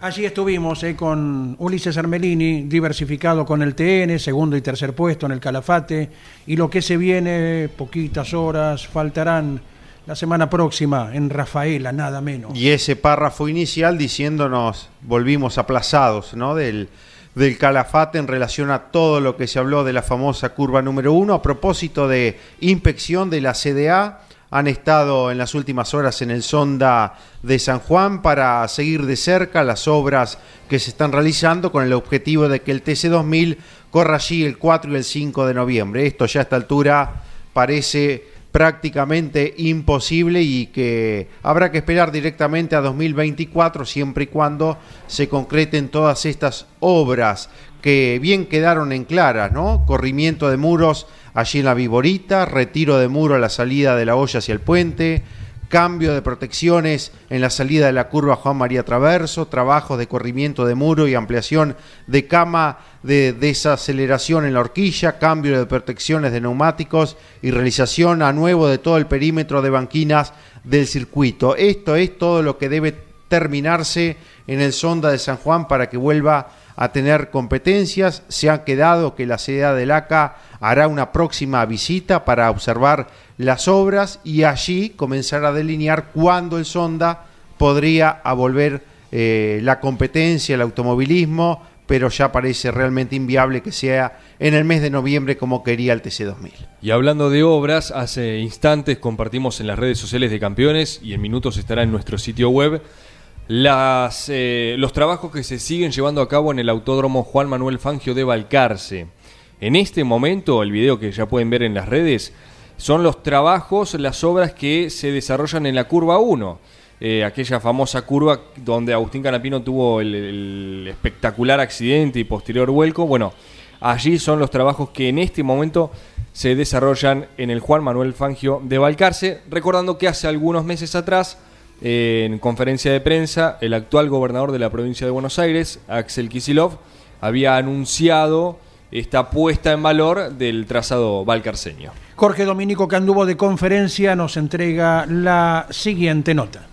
Allí estuvimos eh, con Ulises Armelini, diversificado con el TN, segundo y tercer puesto en el Calafate, y lo que se viene, poquitas horas, faltarán la semana próxima en Rafaela, nada menos. Y ese párrafo inicial diciéndonos, volvimos aplazados, ¿no? Del, del Calafate en relación a todo lo que se habló de la famosa curva número uno, a propósito de inspección de la CDA han estado en las últimas horas en el Sonda de San Juan para seguir de cerca las obras que se están realizando con el objetivo de que el TC2000 corra allí el 4 y el 5 de noviembre. Esto ya a esta altura parece prácticamente imposible y que habrá que esperar directamente a 2024 siempre y cuando se concreten todas estas obras que bien quedaron en claras, ¿no? Corrimiento de muros allí en la Viborita, retiro de muro a la salida de la olla hacia el puente, cambio de protecciones en la salida de la curva Juan María Traverso, trabajos de corrimiento de muro y ampliación de cama de desaceleración en la horquilla, cambio de protecciones de neumáticos y realización a nuevo de todo el perímetro de banquinas del circuito. Esto es todo lo que debe terminarse en el Sonda de San Juan para que vuelva a tener competencias. Se ha quedado que la sede del ACA hará una próxima visita para observar las obras y allí comenzar a delinear cuándo el Sonda podría volver eh, la competencia, el automovilismo, pero ya parece realmente inviable que sea en el mes de noviembre como quería el TC2000. Y hablando de obras, hace instantes compartimos en las redes sociales de campeones y en minutos estará en nuestro sitio web las, eh, los trabajos que se siguen llevando a cabo en el Autódromo Juan Manuel Fangio de Balcarce. En este momento, el video que ya pueden ver en las redes, son los trabajos, las obras que se desarrollan en la curva 1. Eh, aquella famosa curva donde Agustín Canapino tuvo el, espectacular accidente y posterior vuelco. Bueno, allí son los trabajos que en este momento se desarrollan en el Juan Manuel Fangio de Balcarce, recordando que hace algunos meses atrás, en conferencia de prensa, el actual gobernador de la provincia de Buenos Aires, Axel Kisilov, había anunciado esta puesta en valor del trazado valcarceño. Jorge Dominico Candubo de conferencia nos entrega la siguiente nota.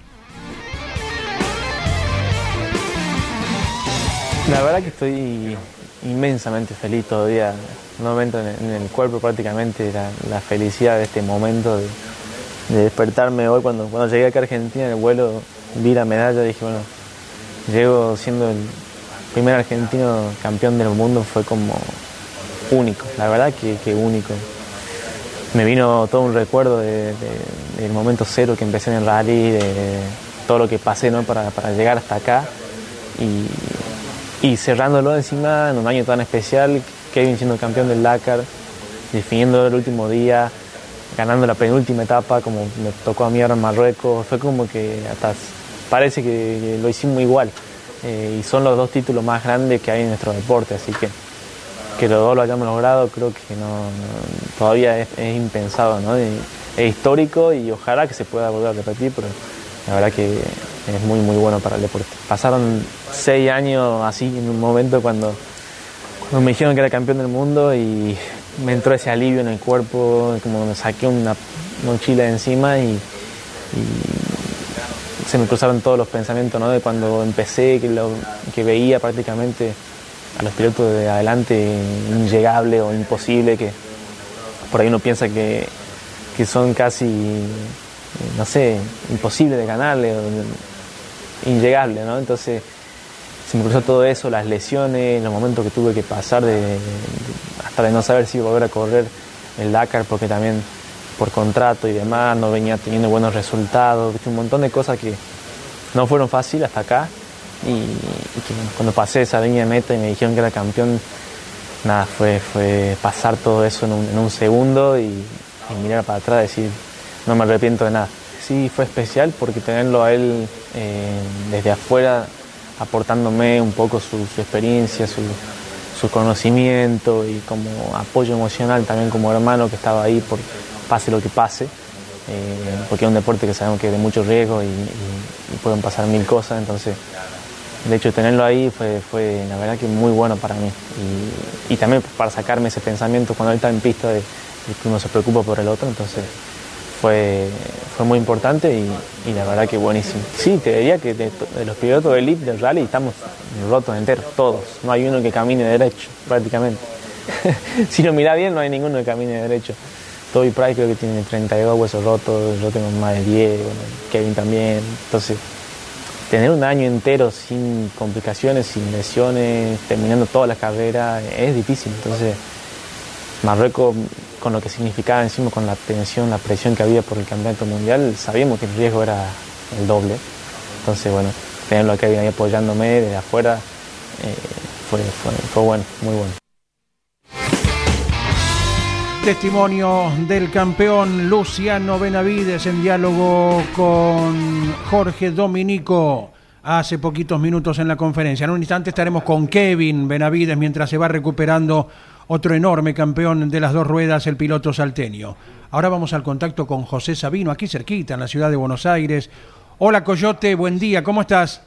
La verdad que estoy inmensamente feliz todavía, no momento en el cuerpo prácticamente la, felicidad de este momento de, despertarme hoy cuando, cuando llegué acá a Argentina en el vuelo vi la medalla y dije bueno llego siendo el primer argentino campeón del mundo fue como único, la verdad que, único. Me vino todo un recuerdo del momento cero que empecé en el rally, de todo lo que pasé ¿no? para, llegar hasta acá y, cerrándolo encima en un año tan especial, Kevin siendo campeón del Dakar, definiendo el último día, ganando la penúltima etapa como me tocó a mí ahora en Marruecos, fue como que hasta parece que lo hicimos igual eh, y son los dos títulos más grandes que hay en nuestro deporte, así que que los dos lo hayamos logrado creo que no, todavía es, impensado, ¿no? es histórico y ojalá que se pueda volver a repetir, pero la verdad que es muy muy bueno para el deporte. Pasaron seis años así en un momento cuando, cuando me dijeron que era campeón del mundo y me entró ese alivio en el cuerpo, como me saqué una mochila de encima y, se me cruzaron todos los pensamientos ¿no? de cuando empecé, que, lo, que veía prácticamente a los pilotos de adelante inllegable o imposible, que por ahí uno piensa que, son casi, no sé, imposibles de ganarle, o inllegable, ¿no? Entonces se me cruzó todo eso, las lesiones, los momentos que tuve que pasar de, hasta de no saber si iba a volver a correr el Dakar, porque también por contrato y demás no venía teniendo buenos resultados, un montón de cosas que no fueron fáciles hasta acá y, cuando pasé esa línea de meta y me dijeron que era campeón, nada, fue, fue pasar todo eso en un, segundo y, mirar para atrás y decir, no me arrepiento de nada. Sí, fue especial porque tenerlo a él eh, desde afuera aportándome un poco su, experiencia, su, conocimiento y como apoyo emocional también como hermano que estaba ahí por pase lo que pase, eh, porque es un deporte que sabemos que es de mucho riesgo y, pueden pasar mil cosas, entonces de hecho, tenerlo ahí fue, fue la verdad que muy bueno para mí. Y, también para sacarme ese pensamiento cuando él está en pista de, que uno se preocupa por el otro. Entonces fue, fue muy importante y, la verdad que buenísimo. Sí, te diría que de, los pilotos de elite del rally estamos rotos enteros, todos. No hay uno que camine derecho, prácticamente. si lo mira bien, no hay ninguno que camine derecho. Toby Price creo que tiene 32 huesos rotos, yo tengo más de 10, bueno, Kevin también. Entonces, tener un año entero sin complicaciones, sin lesiones, terminando toda la carrera, es difícil. Entonces, Marruecos, con lo que significaba encima, con la tensión, la presión que había por el campeonato mundial, sabíamos que el riesgo era el doble. Entonces, bueno, tenerlo a Kevin ahí apoyándome desde afuera eh, fue, fue, fue bueno, muy bueno. Testimonio del campeón Luciano Benavides en diálogo con Jorge Dominico hace poquitos minutos en la conferencia. En un instante estaremos con Kevin Benavides mientras se va recuperando otro enorme campeón de las dos ruedas, el piloto salteño. Ahora vamos al contacto con José Sabino, aquí cerquita, en la ciudad de Buenos Aires. Hola Coyote, buen día, ¿cómo estás?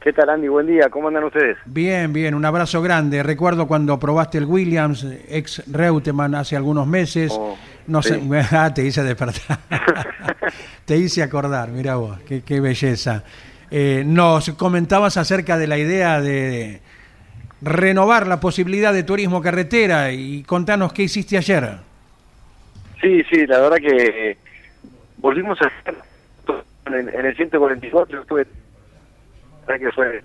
¿Qué tal Andy? Buen día, ¿cómo andan ustedes? Bien, bien, un abrazo grande. Recuerdo cuando probaste el Williams, ex Reutemann, hace algunos meses. Oh, no sé, sí. ah, te hice despertar. te hice acordar, mira vos, qué, qué belleza. Eh, nos comentabas acerca de la idea de renovar la posibilidad de turismo carretera y contanos qué hiciste ayer. Sí, sí, la verdad que volvimos a hacer en, en el 144, estuve, la verdad que fue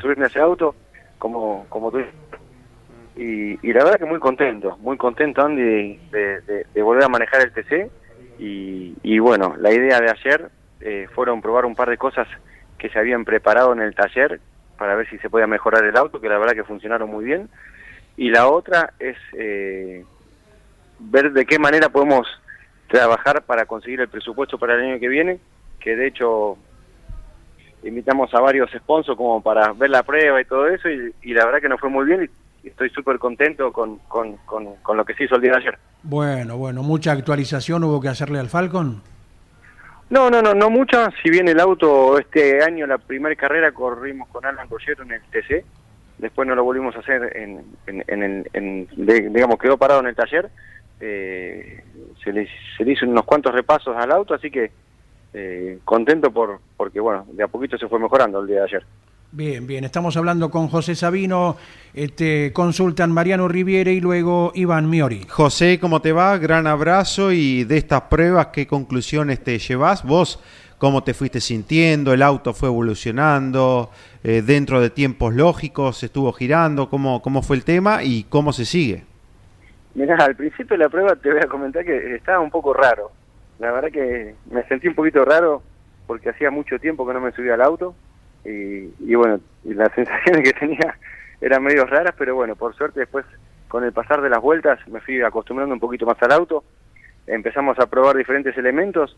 subirme a ese auto, como, como tú y, y la verdad que muy contento, muy contento Andy de volver a manejar el TC y, y bueno, la idea de ayer eh, fueron probar un par de cosas que se habían preparado en el taller para ver si se podía mejorar el auto, que la verdad que funcionaron muy bien. Y la otra es eh, ver de qué manera podemos trabajar para conseguir el presupuesto para el año que viene, que de hecho invitamos a varios sponsors como para ver la prueba y todo eso, y, la verdad que nos fue muy bien y estoy súper contento con, con, con, con lo que se hizo el día de ayer. Bueno, bueno, mucha actualización hubo que hacerle al Falcon. No, no, no, no mucha. Si bien el auto este año, la primera carrera, corrimos con Alan Rollero en el TC. Después no lo volvimos a hacer en, en, en, en- digamos, quedó parado en el taller. Eh, se, le, se le hizo unos cuantos repasos al auto, así que eh, contento por porque, bueno, de a poquito se fue mejorando el día de ayer. Bien, bien, estamos hablando con José Sabino, este, consultan Mariano Riviere y luego Iván Miori. José, ¿cómo te va? Gran abrazo y de estas pruebas, ¿qué conclusiones te llevas? ¿Vos cómo te fuiste sintiendo? ¿El auto fue evolucionando eh, dentro de tiempos lógicos? ¿Estuvo girando? ¿Cómo, ¿Cómo fue el tema y cómo se sigue? Mirá, al principio de la prueba te voy a comentar que estaba un poco raro. La verdad que me sentí un poquito raro porque hacía mucho tiempo que no me subía al auto y, y bueno, y las sensaciones que tenía eran medio raras, pero bueno, por suerte después con el pasar de las vueltas me fui acostumbrando un poquito más al auto, empezamos a probar diferentes elementos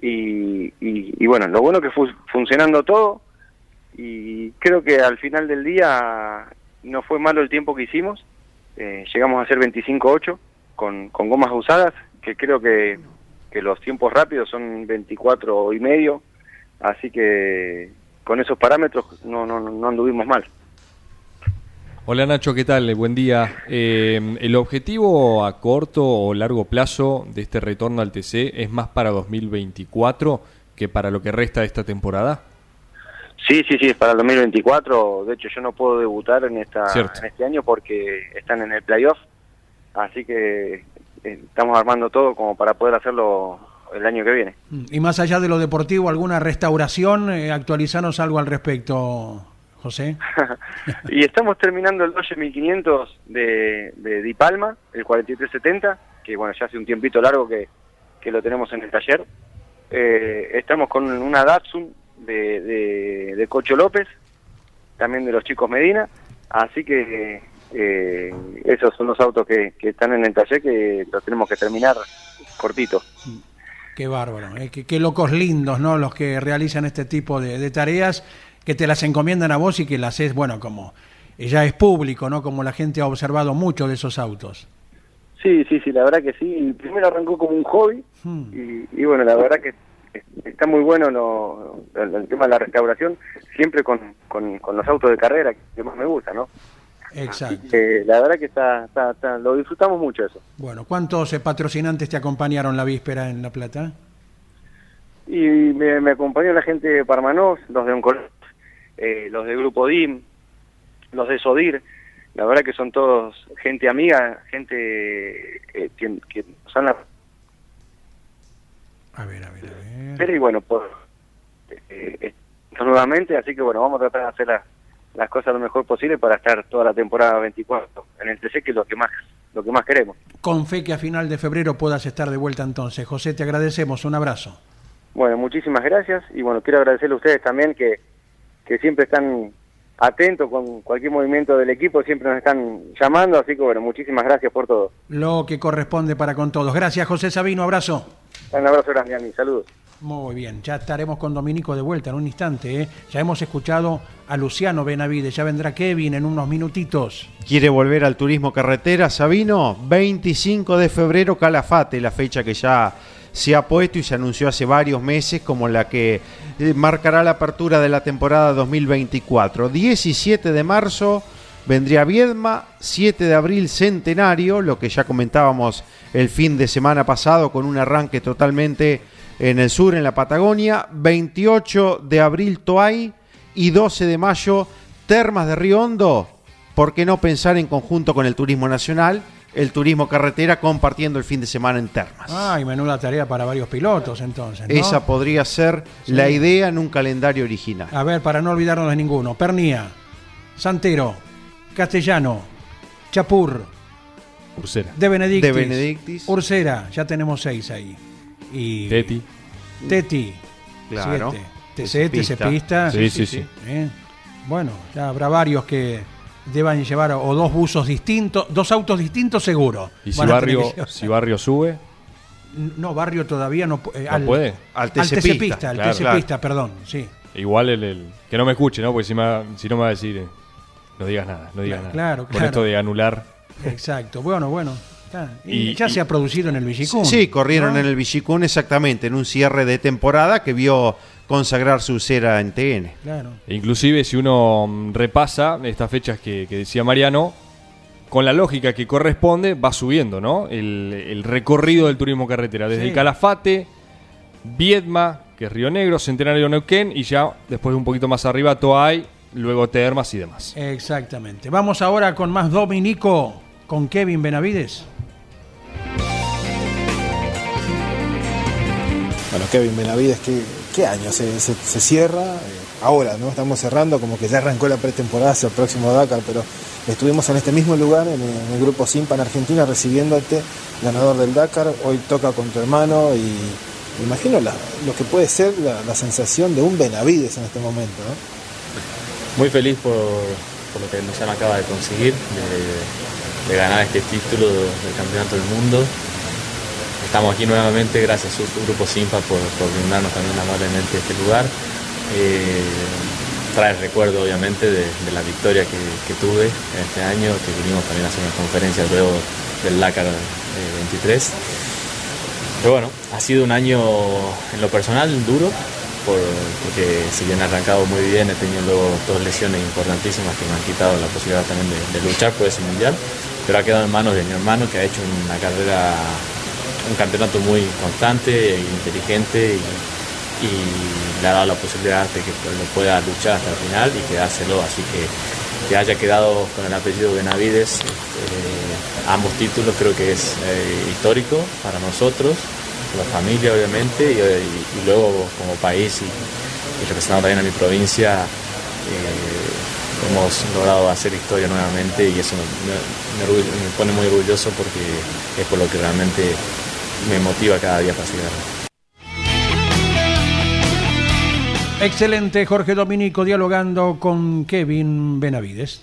y, y, y bueno, lo bueno que fue funcionando todo y creo que al final del día no fue malo el tiempo que hicimos, eh, llegamos a hacer 25.8 con, con gomas usadas, que creo que, que los tiempos rápidos son 24 y medio, así que con esos parámetros no, no, no anduvimos mal. Hola Nacho, ¿qué tal? Buen día. Eh, ¿El objetivo a corto o largo plazo de este retorno al TC es más para 2024 que para lo que resta de esta temporada? Sí, sí, sí, es para el 2024. De hecho, yo no puedo debutar en, esta, Cierto. en este año porque están en el playoff. Así que eh, estamos armando todo como para poder hacerlo el año que viene. Y más allá de lo deportivo, ¿alguna restauración? Eh, actualizanos algo al respecto, José. y estamos terminando el Dodge 1500 de, de Di Palma, el 4370, que bueno, ya hace un tiempito largo que, que lo tenemos en el taller. Eh, estamos con una Datsun de, de, de Cocho López, también de los chicos Medina, así que eh, esos son los autos que, que están en el taller que los tenemos que terminar cortito. Qué bárbaro, eh, qué, qué locos lindos, ¿no? Los que realizan este tipo de, de tareas, que te las encomiendan a vos y que las es, bueno, como ya es público, ¿no? Como la gente ha observado mucho de esos autos. Sí, sí, sí, la verdad que sí. Primero arrancó como un hobby y, y bueno, la verdad que está muy bueno lo- el, el tema de la restauración, siempre con, con, con los autos de carrera, que más me gusta, ¿no? Exacto. La verdad que está, está- está- lo disfrutamos mucho eso. Bueno, ¿cuántos eh, patrocinantes te acompañaron la víspera en La Plata? Y me, me acompañó la gente de Parmanos, los de Oncolog, eh, los de Grupo DIM, los de SODIR. La verdad que son todos gente amiga, gente eh, que, que son la... A ver, a ver, a ver. Pero y bueno, eh, nuevamente, así que bueno, vamos a tratar de hacer la- las cosas lo mejor posible para estar toda la temporada 24 en el TC, que es lo que más, lo que más queremos. Con fe que a final de febrero puedas estar de vuelta entonces. José, te agradecemos. Un abrazo. Bueno, muchísimas gracias y bueno, quiero agradecerle a ustedes también que, que siempre están atentos con cualquier movimiento del equipo, siempre nos están llamando, así que bueno, muchísimas gracias por todo. Lo que corresponde para con todos. Gracias, José Sabino. Abrazo. Un abrazo grande, Ani, saludos. Muy bien, ya estaremos con Dominico de vuelta en un instante. ¿eh? Ya hemos escuchado a Luciano Benavides, ya vendrá Kevin en unos minutitos. ¿Quiere volver al turismo carretera, Sabino? 25 de febrero, Calafate, la fecha que ya se ha puesto y se anunció hace varios meses como la que eh, marcará la apertura de la temporada 2024. 17 de marzo vendría Viedma, 7 de abril Centenario, lo que ya comentábamos el fin de semana pasado con un arranque totalmente en el sur, en la Patagonia, 28 de abril Toay y 12 de mayo Termas de Río Hondo. ¿Por qué no pensar en conjunto con el turismo nacional, el turismo carretera compartiendo el fin de semana en Termas? Ay, menuda tarea para varios pilotos entonces. ¿no? Esa podría ser Sí. la idea en un calendario original. A ver, para no olvidarnos de ninguno. Pernía, Santero, Castellano, Chapur, Ursera. De Benedictis, De Benedictis. Ursera, ya tenemos seis ahí. Y Teti. Teti, Claro. TC, TC TC Pista. Sí, sí, sí. ¿eh? Bueno, ya habrá varios que deban llevar o dos buzos distintos, dos autos distintos seguro. Y si barrio, que si barrio sube, No, barrio todavía no, eh, ¿No puede? Al Al TC TC Pista, Pista, al claro. TC Claro. Pista, perdón, sí. igual el, el- que no me escuche, ¿no? Porque si, me, si no me va a decir, eh, no digas nada, no digas Claro, nada. claro, Con claro. esto de anular. Exacto, bueno, bueno. Y, Y- ya y- se ha producido en el Villicún. Sí, corrieron ¿no? en el Villicún exactamente, en un cierre de temporada que vio consagrar su cera en TN. Claro. E Inclusive si uno mm, repasa estas fechas que, que decía Mariano, con la lógica que corresponde, va subiendo, ¿no? El, el recorrido del turismo carretera, desde Sí. el Calafate, Viedma, que es Río Negro, Centenario Neuquén, y ya después un poquito más arriba Toay, luego Termas y demás. Exactamente. Vamos ahora con más Dominico, con Kevin Benavides. Bueno, Kevin Benavides, ¿qué, año se, cierra? Eh, ahora, ¿no? Estamos cerrando, como que ya arrancó la pretemporada hacia el próximo Dakar, pero estuvimos en este mismo lugar, en el, en el grupo Simpa en Argentina, recibiéndote, ganador del Dakar. Hoy toca con tu hermano y imagino lo que puede ser la, sensación de un Benavides en este momento. Muy feliz por, por lo que Luciano acaba de conseguir, de, de ganar este título del Campeonato del Mundo. Estamos aquí nuevamente gracias a su grupo Simpa por, por brindarnos también amablemente este lugar. Eh, trae recuerdo obviamente de, la victoria que, tuve este año, que vinimos también a hacer una conferencia luego del eh, 23. Pero bueno, ha sido un año en lo personal duro, por- porque si bien arrancado muy bien, he tenido luego dos lesiones importantísimas que me han quitado la posibilidad también de, de luchar por ese mundial, pero ha quedado en manos de mi hermano que ha hecho una carrera, un campeonato muy constante e inteligente y, le ha dado la posibilidad de que lo pueda luchar hasta el final y quedárselo, así que que haya quedado con el apellido Benavides, eh, ambos títulos creo que es eh, histórico para nosotros, la familia obviamente, y, luego como país y, representando también a mi provincia, eh, hemos logrado hacer historia nuevamente y eso me, me pone muy orgulloso porque es por lo que realmente me motiva cada día para seguir. Excelente, Jorge Dominico dialogando con Kevin Benavides.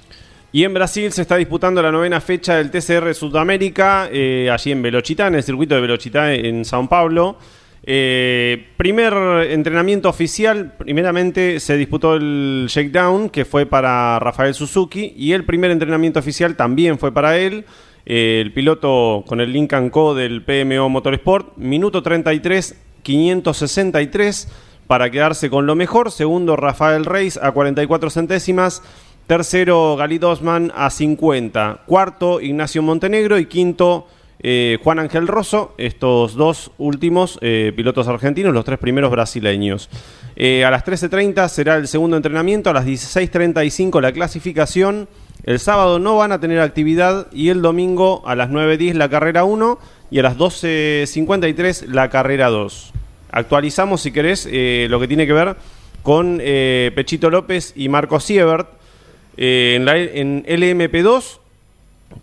Y en Brasil se está disputando la novena fecha del TCR Sudamérica, eh, allí en Velochitá, en el circuito de Velochitá en Sao Paulo. Eh, primer entrenamiento oficial, primeramente se disputó el shakedown, que fue para Rafael Suzuki, y el primer entrenamiento oficial también fue para él. Eh, el piloto con el Lincoln Co del PMO Motorsport, minuto 33, 563 para quedarse con lo mejor. Segundo, Rafael Reis a 44 centésimas. Tercero, Galit Osman a 50. Cuarto, Ignacio Montenegro. Y quinto, eh, Juan Ángel Rosso. Estos dos últimos eh, pilotos argentinos, los tres primeros brasileños. Eh, a las 13.30 será el segundo entrenamiento. A las 16.35 la clasificación. El sábado no van a tener actividad. Y el domingo a las 9.10 la carrera 1. Y a las 12.53 la carrera 2. Actualizamos, si querés, lo que tiene que ver con Pechito López y Marco Siebert. En, la- en LMP2,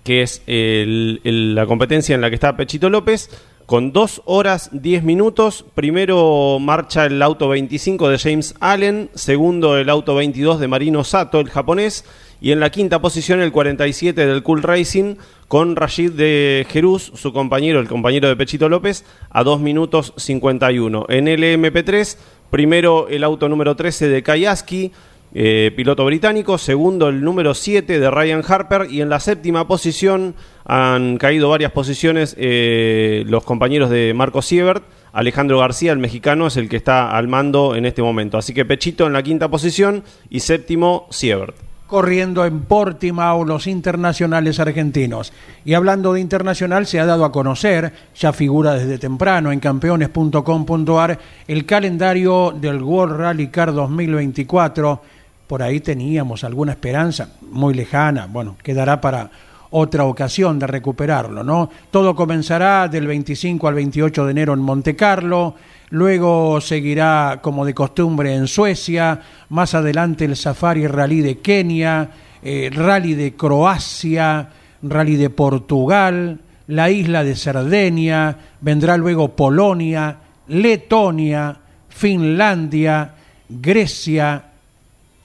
que es el- el- la competencia en la que está Pechito López, con 2 horas 10 minutos. Primero marcha el auto 25 de James Allen, segundo el auto 22 de Marino Sato, el japonés, y en la quinta posición el 47 del Cool Racing con Rashid de Jeruz, su compañero, el compañero de Pechito López, a 2 minutos 51. En LMP3, primero el auto número 13 de Kayaski, eh, piloto británico, segundo el número 7 de Ryan Harper y en la séptima posición han caído varias posiciones eh, los compañeros de Marco Siebert. Alejandro García, el mexicano, es el que está al mando en este momento. Así que Pechito en la quinta posición y séptimo Siebert. corriendo en Portimao los internacionales argentinos. Y hablando de internacional, se ha dado a conocer, ya figura desde temprano en campeones.com.ar, el calendario del World Rally Car 2024. Por ahí teníamos alguna esperanza, muy lejana, bueno, quedará para otra ocasión de recuperarlo, ¿no? Todo comenzará del 25 al 28 de enero en Monte Carlo, luego seguirá como de costumbre en Suecia, más adelante el Safari Rally de Kenia, eh, Rally de Croacia, Rally de Portugal, la isla de Cerdeña, vendrá luego Polonia, Letonia, Finlandia, Grecia,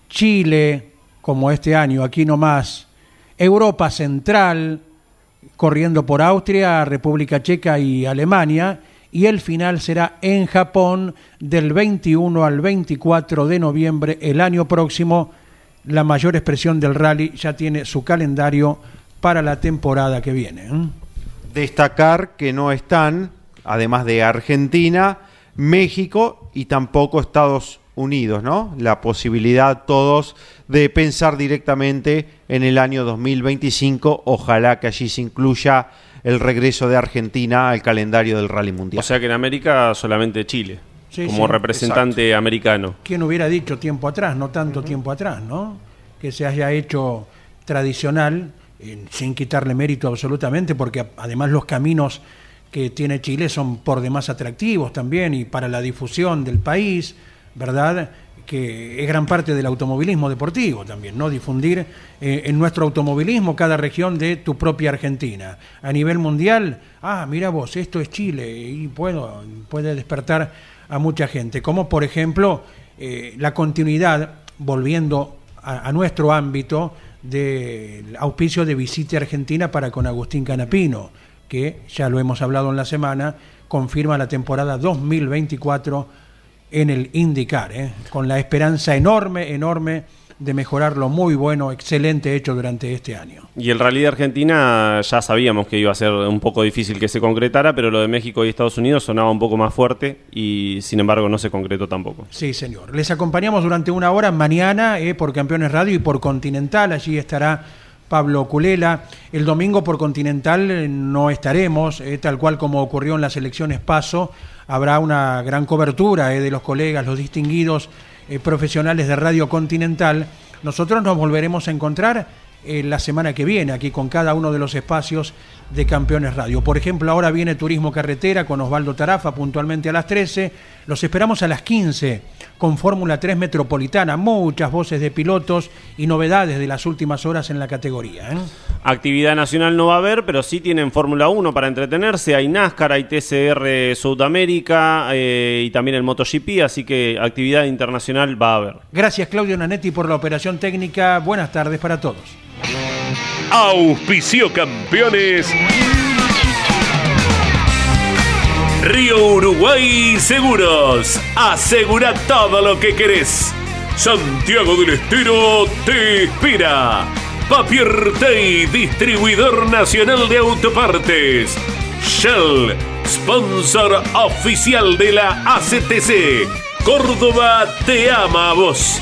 Chile, como este año, aquí nomás, Europa Central, corriendo por Austria, República Checa y Alemania, y el final será en Japón del 21 al 24 de noviembre el año próximo. La mayor expresión del rally ya tiene su calendario para la temporada que viene. ¿eh? Destacar que no están, además de Argentina, México y tampoco Estados Unidos, ¿no? La posibilidad todos de pensar directamente en el año 2025. Ojalá que allí se incluya el regreso de Argentina al calendario del Rally Mundial. O sea que en América solamente Chile, Sí, como sí, representante americano. ¿Quién hubiera dicho tiempo atrás, no tanto tiempo atrás, ¿no? Que se haya hecho tradicional, eh, sin quitarle mérito absolutamente, porque además los caminos que tiene Chile son por demás atractivos también y para la difusión del país, ¿verdad? Que es gran parte del automovilismo deportivo también, ¿no? Difundir eh, en nuestro automovilismo cada región de tu propia Argentina. A nivel mundial, ah, mira vos, esto es Chile y puedo, puede despertar a mucha gente. Como por ejemplo eh, la continuidad, volviendo a, a nuestro ámbito, del auspicio de Visite Argentina para con Agustín Canapino, que ya lo hemos hablado en la semana, confirma la temporada 2024 en el IndyCar, ¿eh? con la esperanza enorme, enorme de mejorar lo muy bueno, excelente hecho durante este año. Y el Rally de Argentina ya sabíamos que iba a ser un poco difícil que se concretara, pero lo de México y Estados Unidos sonaba un poco más fuerte y sin embargo no se concretó tampoco. Sí, señor. Les acompañamos durante una hora mañana eh, por Campeones Radio y por Continental. Allí estará Pablo Culela. El domingo por Continental eh, no estaremos, eh, tal cual como ocurrió en las elecciones PASO. Habrá una gran cobertura eh, de los colegas, los distinguidos profesionales de Radio Continental. Nosotros nos volveremos a encontrar la semana que viene aquí con cada uno de los espacios de Campeones Radio. Por ejemplo, ahora viene Turismo Carretera con Osvaldo Tarafa puntualmente a las 13. Los esperamos a las 15 con Fórmula 3 Metropolitana. Muchas voces de pilotos y novedades de las últimas horas en la categoría. ¿eh? Actividad nacional no va a haber, pero sí tienen Fórmula 1 para entretenerse. Hay NASCAR, hay TCR Sudamérica eh, y también el MotoGP, así que actividad internacional va a haber. Gracias Claudio Nanetti por la operación técnica. Buenas tardes para todos. Auspicio campeones. Río Uruguay Seguros. Asegura todo lo que querés. Santiago del Estero te inspira. Papier Tay, distribuidor nacional de autopartes. Shell, sponsor oficial de la ACTC. Córdoba te ama a vos.